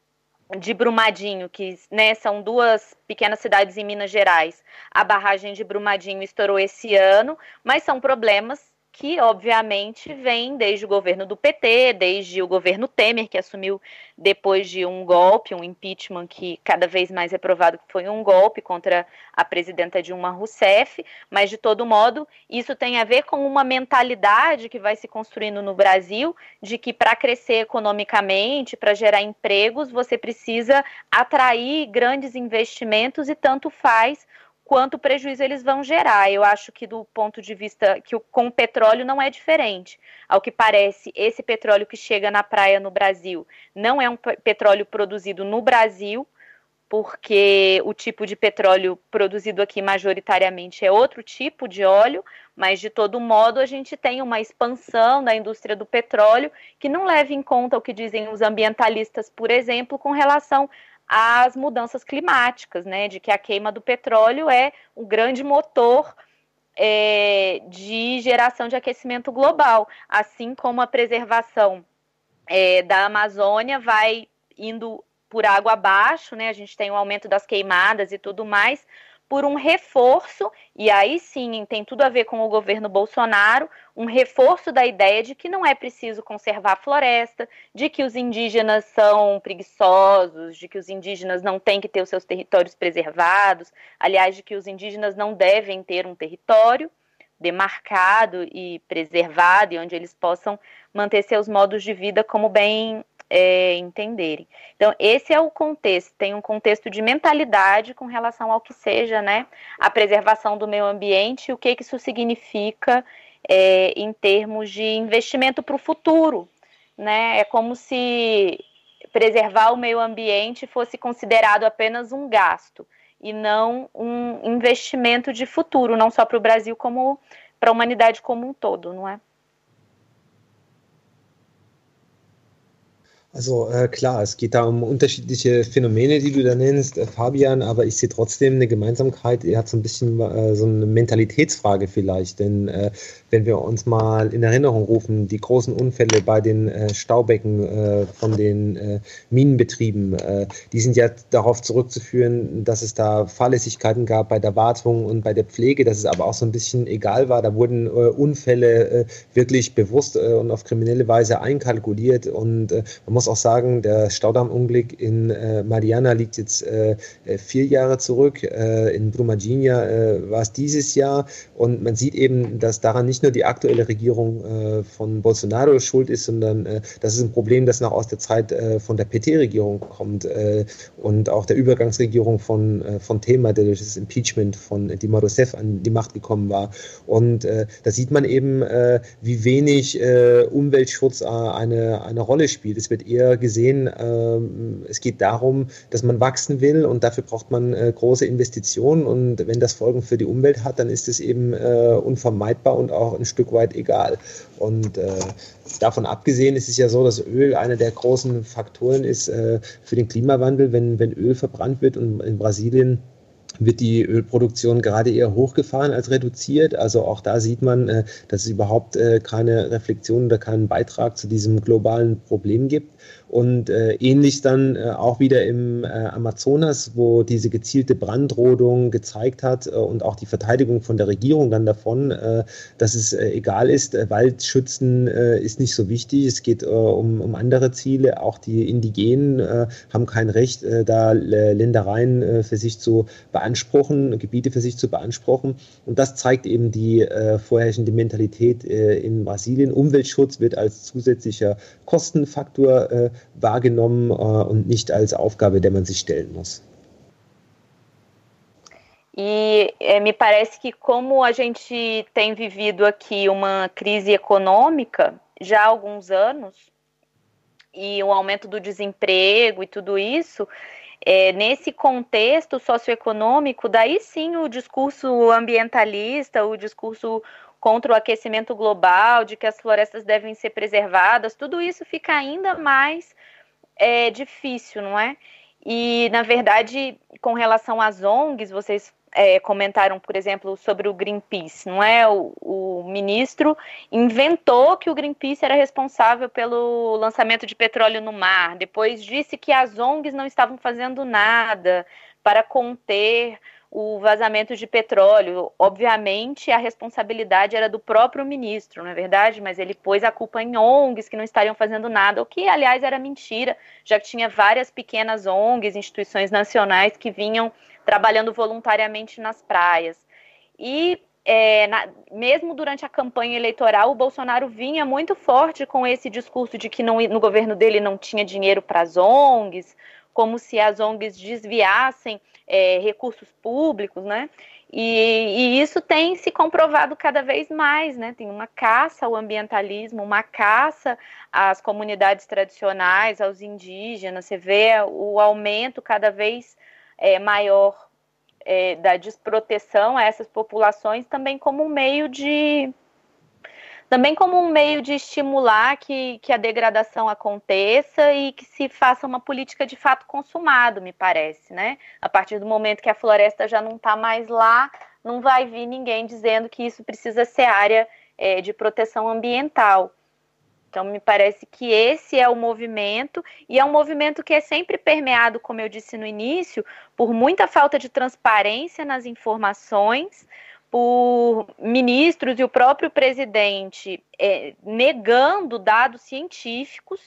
de Brumadinho, que né, são duas pequenas cidades em Minas Gerais. A barragem de Brumadinho estourou esse ano, mas são problemas que obviamente vem desde o governo do PT, desde o governo Temer, que assumiu depois de um golpe, um impeachment que cada vez mais é provado que foi um golpe contra a presidenta Dilma Rousseff, mas de todo modo, isso tem a ver com uma mentalidade que vai se construindo no Brasil de que para crescer economicamente, para gerar empregos, você precisa atrair grandes investimentos e tanto faz quanto prejuízo eles vão gerar. Eu acho que do ponto de vista que o, com o petróleo não é diferente. Ao que parece, esse petróleo que chega na praia no Brasil não é um petróleo produzido no Brasil, porque o tipo de petróleo produzido aqui majoritariamente é outro tipo de óleo, mas de todo modo a gente tem uma expansão da indústria do petróleo que não leva em conta o que dizem os ambientalistas, por exemplo, com relação as mudanças climáticas, né? De que a queima do petróleo é um grande motor é, de geração de aquecimento global, assim como a preservação é, da Amazônia vai indo por água abaixo, né? A gente tem um aumento das queimadas e tudo mais, por um reforço, e aí sim tem tudo a ver com o governo Bolsonaro, um reforço da ideia de que não é preciso conservar a floresta, de que os indígenas são preguiçosos, de que os indígenas não têm que ter os seus territórios preservados, aliás, de que os indígenas não devem ter um território demarcado e preservado, e onde eles possam manter seus modos de vida como bem é, entenderem. Então, esse é o contexto, tem um contexto de mentalidade com relação ao que seja né, a preservação do meio ambiente o que, que isso significa é, em termos de investimento para o futuro. Né? É como se preservar o meio ambiente fosse considerado apenas um gasto e não um investimento de futuro, não só para o Brasil, como para a humanidade como um todo, não é? Also äh, klar, es geht da um unterschiedliche Phänomene, die du da nennst, äh, Fabian, aber ich sehe trotzdem eine Gemeinsamkeit. Er hat so ein bisschen äh, so eine Mentalitätsfrage vielleicht, denn äh, wenn wir uns mal in Erinnerung rufen, die großen Unfälle bei den äh, Staubecken äh, von den Minenbetrieben, die sind ja darauf zurückzuführen, dass es da Fahrlässigkeiten gab bei der Wartung und bei der Pflege, dass es aber auch so ein bisschen egal war. Da wurden Unfälle wirklich bewusst und auf kriminelle Weise einkalkuliert und man muss auch sagen, der Staudammunglück in äh, Mariana liegt jetzt äh, äh vier Jahre zurück. Äh, in Brumadinha äh, war es dieses Jahr. Und man sieht eben, dass daran nicht nur die aktuelle Regierung äh, von Bolsonaro schuld ist, sondern das ist ein Problem, das noch aus der Zeit von der PT-Regierung kommt und auch der Übergangsregierung von, von Thema, der durch das Impeachment von Dilma Rousseff an die Macht gekommen war. Und da sieht man eben, wie wenig Umweltschutz eine, eine Rolle spielt. Es wird eher gesehen, ähm, es geht darum, dass man wachsen will und dafür braucht man äh, große Investitionen und wenn das Folgen für die Umwelt hat, dann ist es eben äh, unvermeidbar und auch ein Stück weit egal. Und äh, davon abgesehen ist es ja so, dass Öl einer der großen Faktoren ist äh, für den Klimawandel, wenn, wenn Öl verbrannt wird und in Brasilien wird die Ölproduktion gerade eher hochgefahren als reduziert. Also auch da sieht man, äh, dass es überhaupt äh, keine Reflexion oder keinen Beitrag zu diesem globalen Problem gibt. Und äh, ähnlich dann auch wieder im Amazonas, wo diese gezielte Brandrodung gezeigt hat und auch die Verteidigung von der Regierung dann davon, dass es egal ist, Wald schützen äh, ist nicht so wichtig. Es geht um, um andere Ziele. Auch die Indigenen haben kein Recht, da Ländereien für sich zu beanspruchen, Gebiete für sich zu beanspruchen. Und das zeigt eben die äh, vorherrschende Mentalität äh, in Brasilien. Umweltschutz wird als zusätzlicher Kostenfaktor äh, wahrgenommen äh, und nicht als Aufgabe, der man sich stellen muss. E é, me parece que, como a gente tem vivido aqui uma crise econômica já há alguns anos, e o aumento do desemprego e tudo isso, é, nesse contexto socioeconômico, daí sim o discurso ambientalista, o discurso contra o aquecimento global, de que as florestas devem ser preservadas, tudo isso fica ainda mais é, difícil, não é? E, na verdade, com relação às ONGs, vocês é, comentaram, por exemplo, sobre o Greenpeace, não é? O, o, ministro inventou que o Greenpeace era responsável pelo lançamento de petróleo no mar, depois disse que as ONGs não estavam fazendo nada para conter o vazamento de petróleo. Obviamente, a responsabilidade era do próprio ministro, não é verdade? Mas ele pôs a culpa em ONGs que não estariam fazendo nada, o que, aliás, era mentira, já que tinha várias pequenas ONGs, instituições nacionais que vinham trabalhando voluntariamente nas praias. E é, na, mesmo durante a campanha eleitoral, o Bolsonaro vinha muito forte com esse discurso de que não, no governo dele não tinha dinheiro para as ONGs, como se as ONGs desviassem é, recursos públicos, né? E, e, isso tem se comprovado cada vez mais, né? Tem uma caça ao ambientalismo, uma caça às comunidades tradicionais, aos indígenas. Você vê o aumento cada vez é, maior é, da desproteção a essas populações também como um meio de também como um meio de estimular que, que a degradação aconteça e que se faça uma política de fato consumado, me parece, né? A partir do momento que a floresta já não está mais lá, não vai vir ninguém dizendo que isso precisa ser área é, de proteção ambiental. Então, me parece que esse é o movimento, e é um movimento que é sempre permeado, como eu disse no início, por muita falta de transparência nas informações, por ministros e o próprio presidente é, negando dados científicos,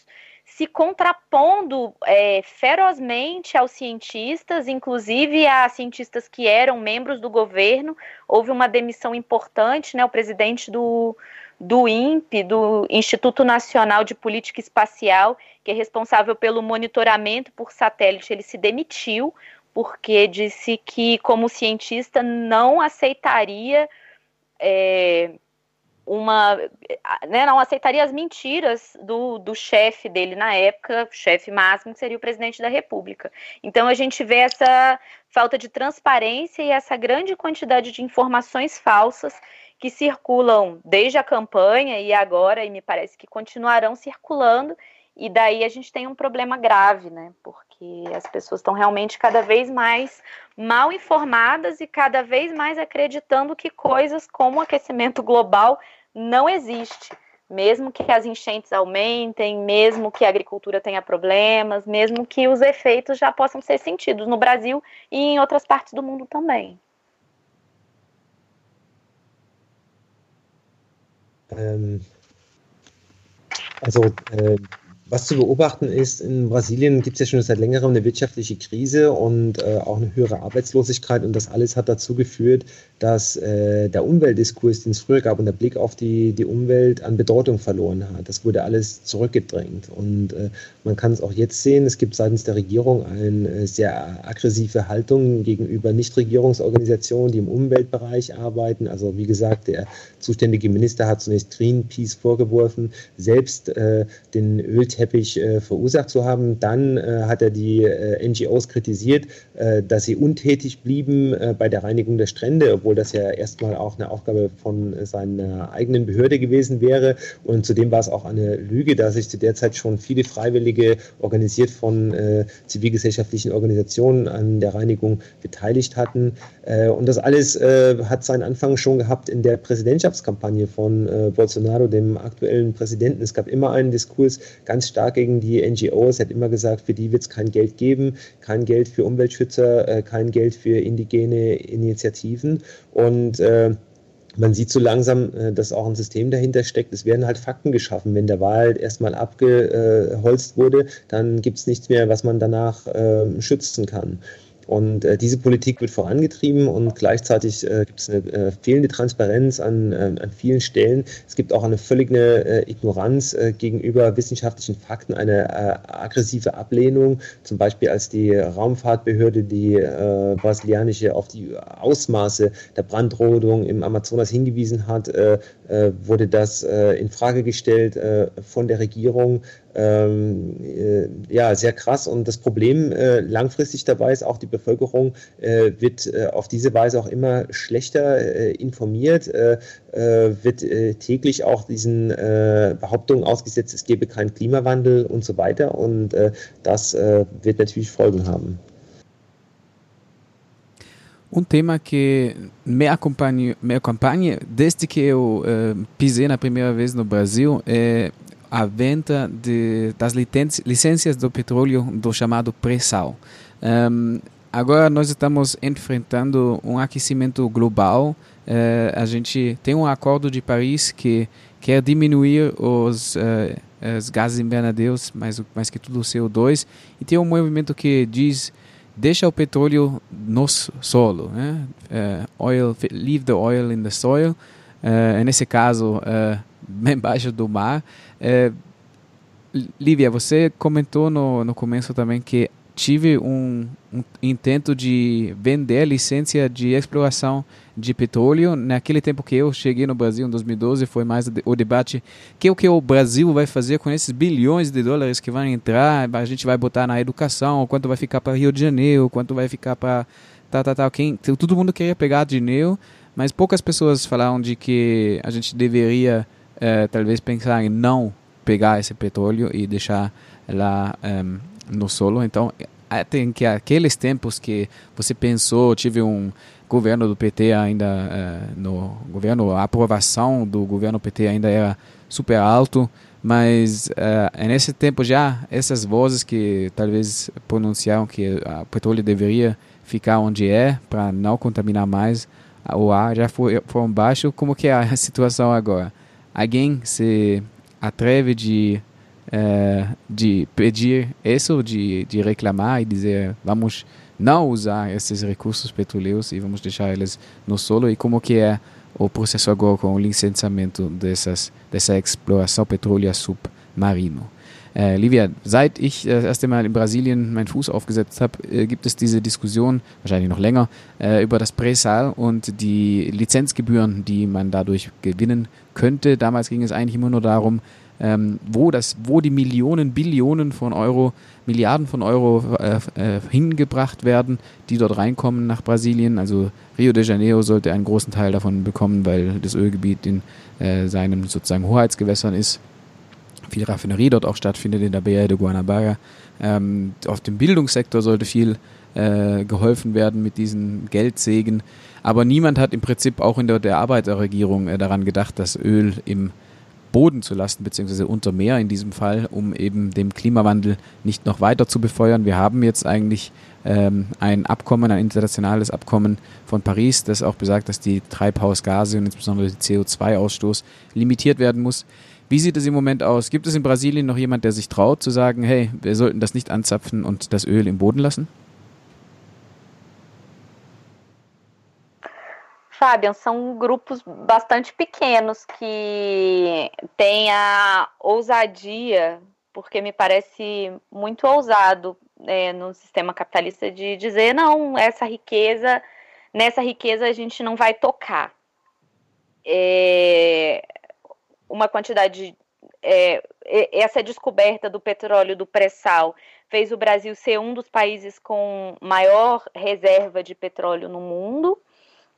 se contrapondo é, ferozmente aos cientistas, inclusive a cientistas que eram membros do governo. Houve uma demissão importante, né? O presidente do, do INPE, do Instituto Nacional de Política Espacial, que é responsável pelo monitoramento por satélite, ele se demitiu porque disse que, como cientista, não aceitaria é, uma. Né, não aceitaria as mentiras do, do chefe dele na época, chefe máximo, que seria o presidente da República. Então a gente vê essa falta de transparência e essa grande quantidade de informações falsas que circulam desde a campanha e agora, e me parece que continuarão circulando, e daí a gente tem um problema grave, né? Porque as pessoas estão realmente cada vez mais mal informadas e cada vez mais acreditando que coisas como aquecimento global não existe. Mesmo que as enchentes aumentem, mesmo que a agricultura tenha problemas, mesmo que os efeitos já possam ser sentidos no Brasil e em outras partes do mundo também. Ähm, also äh, was zu beobachten ist, in Brasilien gibt es ja schon seit längerem eine wirtschaftliche Krise und äh, auch eine höhere Arbeitslosigkeit und das alles hat dazu geführt, dass äh, der Umweltdiskurs, den es früher gab und der Blick auf die, die Umwelt an Bedeutung verloren hat. Das wurde alles zurückgedrängt und äh, man kann es auch jetzt sehen, es gibt seitens der Regierung eine äh, sehr aggressive Haltung gegenüber Nichtregierungsorganisationen, die im Umweltbereich arbeiten. Also wie gesagt, der zuständige Minister hat zunächst Greenpeace vorgeworfen, selbst äh, den Ölteppich äh, verursacht zu haben. Dann äh, hat er die äh, NGOs kritisiert, äh, dass sie untätig blieben äh, bei der Reinigung der Strände, obwohl das ja erstmal auch eine Aufgabe von seiner eigenen Behörde gewesen wäre. Und zudem war es auch eine Lüge, da sich zu der Zeit schon viele Freiwillige organisiert von zivilgesellschaftlichen Organisationen an der Reinigung beteiligt hatten. und das alles hat seinen Anfang schon gehabt in der Präsidentschaftskampagne von Bolsonaro, dem aktuellen Präsidenten. Es gab immer einen Diskurs ganz stark gegen die NGOs. Hat immer gesagt, für die wird es kein Geld geben, kein Geld für Umweltschützer, äh, kein Geld für indigene Initiativen. Und äh, man sieht so langsam, äh, dass auch ein System dahinter steckt. Es werden halt Fakten geschaffen. Wenn der Wald erstmal abgeholzt wurde, dann gibt es nichts mehr, was man danach äh, schützen kann. Und äh, diese Politik wird vorangetrieben und gleichzeitig äh, gibt es eine äh, fehlende Transparenz an, äh, an vielen Stellen. Es gibt auch eine völlige äh, Ignoranz äh, gegenüber wissenschaftlichen Fakten, eine aggressive Ablehnung. Zum Beispiel als die Raumfahrtbehörde, die brasilianische, auf die Ausmaße der Brandrodung im Amazonas hingewiesen hat, wurde das in Frage gestellt von der Regierung ähm, äh, ja, sehr krass. Und das Problem äh, langfristig dabei ist auch, die Bevölkerung äh, wird äh, auf diese Weise auch immer schlechter äh, informiert, äh, wird täglich auch diesen Behauptungen ausgesetzt, es gebe keinen Klimawandel und so weiter. Und das wird natürlich Folgen haben. Um tema que me acompanha, me acompanha desde que eu uh, pisei na primeira vez no Brasil é a venda de, das licenças do petróleo do chamado pré-sal. Um, agora nós estamos enfrentando um aquecimento global. Uh, a gente tem um acordo de Paris que quer diminuir os, uh, os gases invernadeiros, mais, mais que tudo o CO2, e tem um movimento que diz deixa o petróleo no solo, né? Uh, oil, leave the oil in the soil. Nesse caso, uh, embaixo do mar. É, Lívia, você comentou no, no começo também que tive um, um, intento de vender licença de exploração de petróleo. Naquele tempo que eu cheguei no Brasil, em 2012, foi mais o debate que o que o Brasil vai fazer com esses bilhões de dólares que vão entrar, a gente vai botar na educação, quanto vai ficar para Rio de Janeiro, quanto vai ficar para tal, tal, tal. Quem, todo mundo queria pegar dinheiro, mas poucas pessoas falaram de que a gente deveria é, talvez pensar em não pegar esse petróleo e deixar lá ehm, no solo. Então, tem que aqueles tempos que você pensou, tive um governo do PT ainda uh, no governo, a aprovação do governo PT ainda era super alto, mas uh, nesse tempo já essas vozes que talvez pronunciaram que o petróleo deveria ficar onde é para não contaminar mais o ar já foi, foram baixo. Como que é a situação agora? Alguém se atreve de, é, de pedir isso, de, de reclamar e dizer vamos não usar esses recursos petroleiros e vamos deixar eles no solo e como que é o processo agora com o licenciamento dessas, dessa exploração petrólea submarino. Äh, Livia, seit ich äh, das erste Mal in Brasilien meinen Fuß aufgesetzt habe, äh, gibt es diese Diskussion, wahrscheinlich noch länger, über das Presal und die Lizenzgebühren, die man dadurch gewinnen könnte. Damals ging es eigentlich immer nur darum, ähm, wo, das, wo die Millionen, Billionen von Euro, Milliarden von Euro äh, äh, hingebracht werden, die dort reinkommen nach Brasilien. Also Rio de Janeiro sollte einen großen Teil davon bekommen, weil das Ölgebiet in seinen sozusagen Hoheitsgewässern ist viel Raffinerie dort auch stattfindet in der Baía de Guanabara. Ähm, auf dem Bildungssektor sollte viel äh, geholfen werden mit diesen Geldsegen. Aber niemand hat im Prinzip auch in der, der Arbeiterregierung äh, daran gedacht, das Öl im Boden zu lassen, beziehungsweise unter Meer in diesem Fall, um eben dem Klimawandel nicht noch weiter zu befeuern. Wir haben jetzt eigentlich ähm, ein Abkommen, ein internationales Abkommen von Paris, das auch besagt, dass die Treibhausgase und insbesondere der CO2-Ausstoß limitiert werden muss. Wie sieht es im Moment aus? Gibt es in Brasilien noch jemand, der sich traut zu sagen, hey, wir sollten das nicht anzapfen und das Öl im Boden lassen? Fabian, são grupos bastante pequenos que têm a ousadia, porque me parece muito ousado é, no sistema capitalista de dizer não, essa riqueza, nessa riqueza a gente não vai tocar. É, uma quantidade é, essa descoberta do petróleo do pré-sal fez o Brasil ser um dos países com maior reserva de petróleo no mundo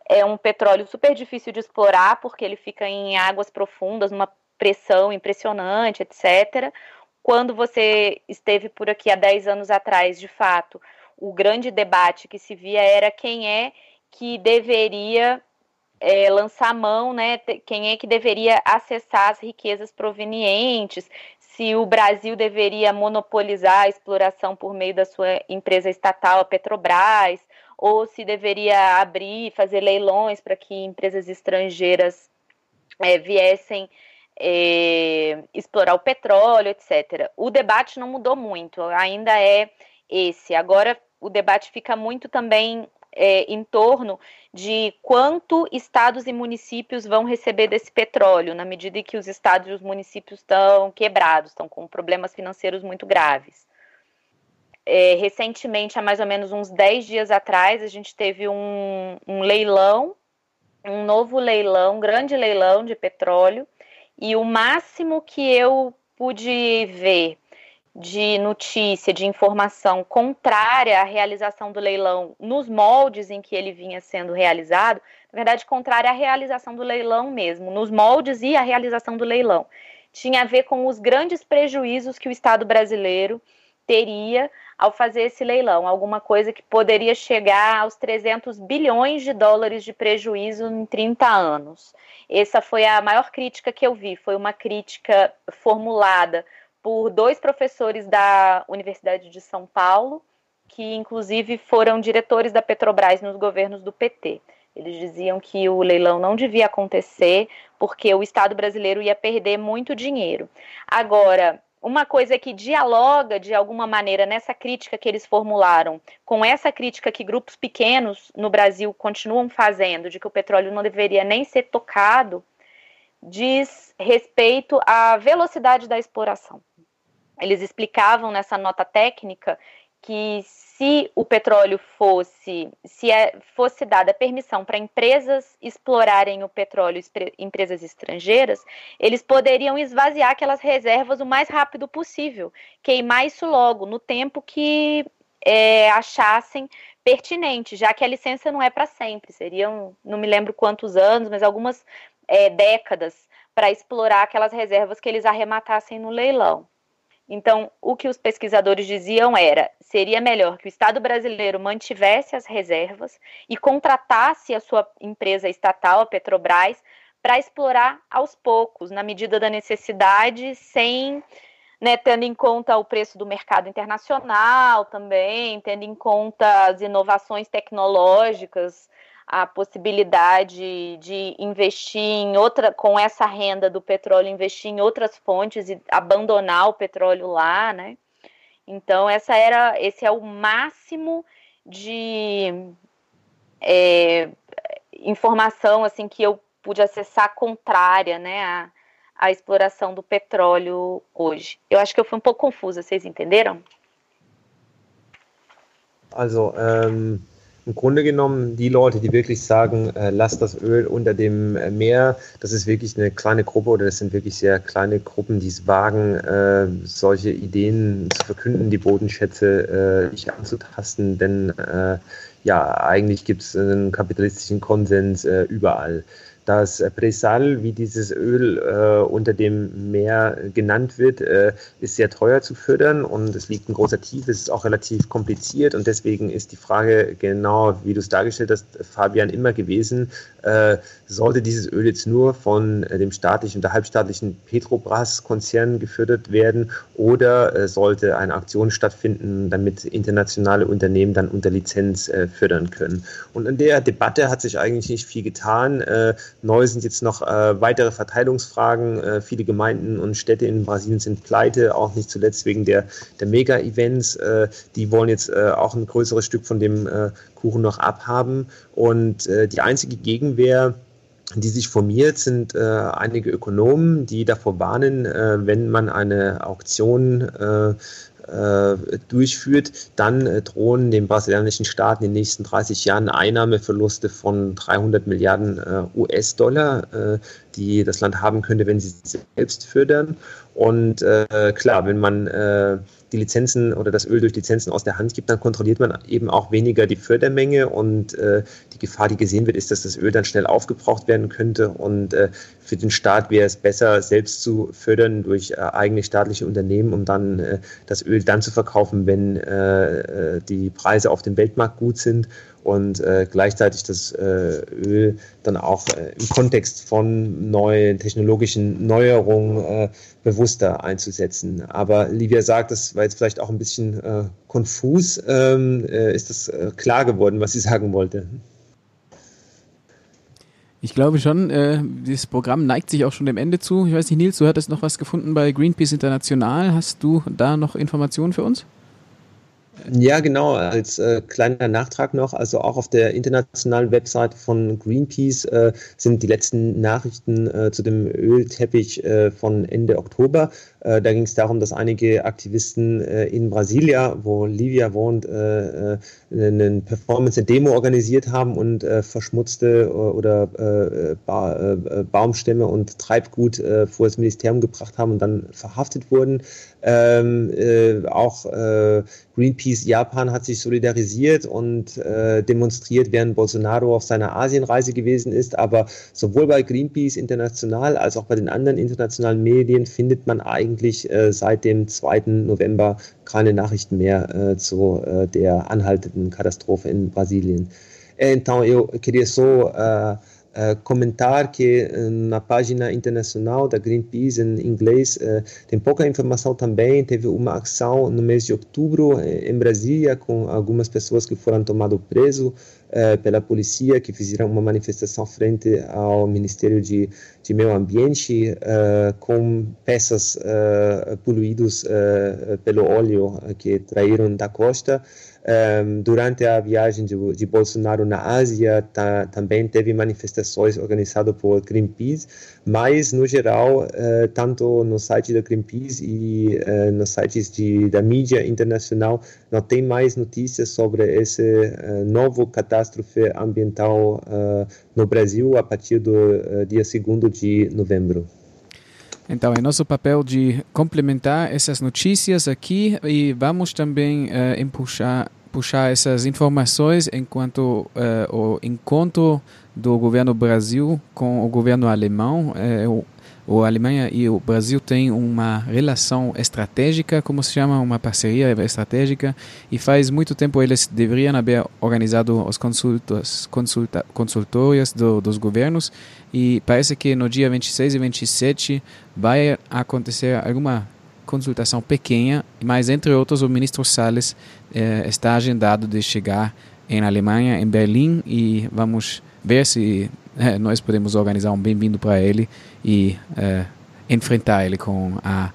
é um petróleo super difícil de explorar, porque ele fica em águas profundas, numa pressão impressionante, etc. Quando você esteve por aqui há 10 anos atrás, de fato, o grande debate que se via era quem é que deveria é, lançar mão, né? Quem é que deveria acessar as riquezas provenientes, se o Brasil deveria monopolizar a exploração por meio da sua empresa estatal, a Petrobras, ou se deveria abrir, fazer leilões para que empresas estrangeiras é, viessem é, explorar o petróleo, etc. O debate não mudou muito, ainda é esse. Agora o debate fica muito também é, em torno de quanto estados e municípios vão receber desse petróleo, na medida em que os estados e os municípios estão quebrados, estão com problemas financeiros muito graves. É, recentemente, há mais ou menos uns 10 dias atrás, a gente teve um, um leilão, um novo leilão, um grande leilão de petróleo, e o máximo que eu pude ver de notícia, de informação contrária à realização do leilão nos moldes em que ele vinha sendo realizado, na verdade, contrária à realização do leilão mesmo, nos moldes e a realização do leilão, tinha a ver com os grandes prejuízos que o Estado brasileiro teria ao fazer esse leilão, alguma coisa que poderia chegar aos 300 bilhões de dólares de prejuízo em 30 anos. Essa foi a maior crítica que eu vi, foi uma crítica formulada por dois professores da Universidade de São Paulo, que inclusive foram diretores da Petrobras nos governos do PT. Eles diziam que o leilão não devia acontecer porque o Estado brasileiro ia perder muito dinheiro. Agora, uma coisa que dialoga de alguma maneira nessa crítica que eles formularam com essa crítica que grupos pequenos no Brasil continuam fazendo de que o petróleo não deveria nem ser tocado, diz respeito à velocidade da exploração. Eles explicavam nessa nota técnica que se o petróleo fosse, se é, fosse dada permissão para empresas explorarem o petróleo, empresas estrangeiras, eles poderiam esvaziar aquelas reservas o mais rápido possível, queimar isso logo, no tempo que é, achassem pertinente, já que a licença não é para sempre, seriam, não me lembro quantos anos, mas algumas é, décadas para explorar aquelas reservas que eles arrematassem no leilão. Então, o que os pesquisadores diziam era: seria melhor que o Estado brasileiro mantivesse as reservas e contratasse a sua empresa estatal, a Petrobras, para explorar aos poucos, na medida da necessidade, sem né, tendo em conta o preço do mercado internacional também, tendo em conta as inovações tecnológicas a possibilidade de investir em outra, com essa renda do petróleo, investir em outras fontes e abandonar o petróleo lá, né? Então, essa era, esse é o máximo de é, informação assim que eu pude acessar contrária, né, à, à exploração do petróleo hoje. Eu acho que eu fui um pouco confusa, vocês entenderam? Also, ähm, im Grunde genommen die Leute, die wirklich sagen, äh, lasst das Öl unter dem äh, Meer, das ist wirklich eine kleine Gruppe oder das sind wirklich sehr kleine Gruppen, die es wagen, äh, solche Ideen zu verkünden, die Bodenschätze äh, nicht anzutasten, denn äh, ja, eigentlich gibt es einen kapitalistischen Konsens äh, überall. Das Presal, wie dieses Öl äh, unter dem Meer genannt wird, äh, ist sehr teuer zu fördern und es liegt in großer Tiefe, es ist auch relativ kompliziert und deswegen ist die Frage genau, wie du es dargestellt hast, Fabian, immer gewesen, äh, sollte dieses Öl jetzt nur von äh, dem staatlichen oder halbstaatlichen Petrobras-Konzern gefördert werden oder äh, sollte eine Aktion stattfinden, damit internationale Unternehmen dann unter Lizenz äh, fördern können. Und in der Debatte hat sich eigentlich nicht viel getan neu sind jetzt noch äh, weitere Verteilungsfragen. Äh, viele Gemeinden und Städte in Brasilien sind pleite, auch nicht zuletzt wegen der, der Mega-Events. Äh, die wollen jetzt äh, auch ein größeres Stück von dem äh, Kuchen noch abhaben. Und äh, die einzige Gegenwehr, die sich formiert, sind äh, einige Ökonomen, die davor warnen, äh, wenn man eine Auktion äh, durchführt, dann äh, drohen dem brasilianischen Staat in den nächsten 30 Jahren Einnahmeverluste von 300 Milliarden äh, US-Dollar, die das Land haben könnte, wenn sie selbst fördern. Und klar, wenn man die Lizenzen oder das Öl durch Lizenzen aus der Hand gibt, dann kontrolliert man eben auch weniger die Fördermenge und äh, die Gefahr, die gesehen wird, ist, dass das Öl dann schnell aufgebraucht werden könnte und äh, für den Staat wäre es besser, selbst zu fördern durch äh, eigene staatliche Unternehmen, um dann äh, das Öl dann zu verkaufen, wenn äh, äh, die Preise auf dem Weltmarkt gut sind und äh, gleichzeitig das äh, Öl dann auch im Kontext von neuen technologischen Neuerungen bewusster einzusetzen. Aber Livia sagt, das war jetzt vielleicht auch ein bisschen konfus. Ähm, äh, ist das klar geworden, was sie sagen wollte? Ich glaube schon, äh, dieses Programm neigt sich auch schon dem Ende zu. Ich weiß nicht, Nils, du hattest noch was gefunden bei Greenpeace International. Hast du da noch Informationen für uns? Ja, genau, als äh, kleiner Nachtrag noch, also auch auf der internationalen Website von Greenpeace äh, sind die letzten Nachrichten äh, zu dem Ölteppich äh, von Ende Oktober. Äh, da ging es darum, dass einige Aktivisten äh, in Brasilia, wo Livia wohnt, eine Performance, eine Demo organisiert haben und verschmutzte oder ba Baumstämme und Treibgut vor das Ministerium gebracht haben und dann verhaftet wurden. Ähm, auch Greenpeace Japan hat sich solidarisiert und äh, demonstriert, während Bolsonaro auf seiner Asienreise gewesen ist. Aber sowohl bei Greenpeace international als auch bei den anderen internationalen Medien findet man eigentlich äh, seit dem 2. November keine Nachrichten mehr äh, zu äh, der anhaltenden Katastrophe in Brasilien. Então, eu queria só uh, comentar que uh, na página internacional da Greenpeace em inglês uh, tem pouca informação também. Teve uma ação no mês de outubro em Brasília com algumas pessoas que foram tomadas preso pela polícia que fizeram uma manifestação frente ao Ministério de, de Meio Ambiente com peças poluídas pelo óleo que traíram da costa. Um, durante a viagem de, de Bolsonaro na Ásia, tá, também teve manifestações organizadas por Greenpeace, mas, no geral, uh, tanto no site da Greenpeace e uh, nos sites de, da mídia internacional, não tem mais notícias sobre esse uh, novo catástrofe ambiental no Brasil a partir do dia 2 de novembro. Então, é nosso papel de complementar essas notícias aqui e vamos também uh, empuxar, puxar essas informações enquanto uh, o encontro do governo Brasil com o governo alemão. Uh, o Alemanha e o Brasil têm uma relação estratégica, como se chama, uma parceria estratégica, e faz muito tempo eles deveriam haver organizado os consultas, consulta, consultórios do, dos governos, e parece que no dia 26 e 27 vai acontecer alguma consultação pequena, mas entre outros o ministro Salles eh, está agendado de chegar em Alemanha, em Berlim, e vamos ver se eh, nós podemos organizar um bem-vindo para ele e eh, enfrentar ele com a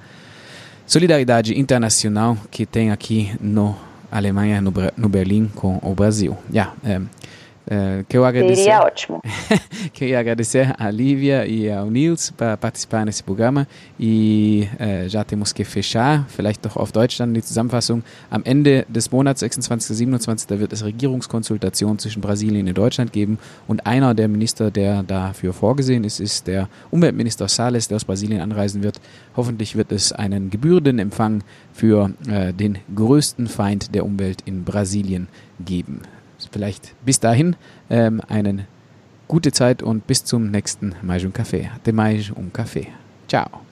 solidariedade internacional que tem aqui no Alemanha, no, no Berlim com o Brasil. Yeah, eh, que eu agradecer, Seria ótimo. queria agradecer a Lívia e ao Nils para participar nesse Programm e uh, já temos que fechar, vielleicht doch auf Deutsch dann die Zusammenfassung. Am Ende des Monats 26. 27. Da wird es Regierungskonsultationen zwischen Brasilien und Deutschland geben und einer der Minister, der dafür vorgesehen ist, ist der Umweltminister Salles, der aus Brasilien anreisen wird. Hoffentlich wird es einen gebührenden für uh, den größten Feind der Umwelt in Brasilien geben vielleicht bis dahin ähm, eine gute Zeit und bis zum nächsten Mais um Café. Até mais um Café. Ciao.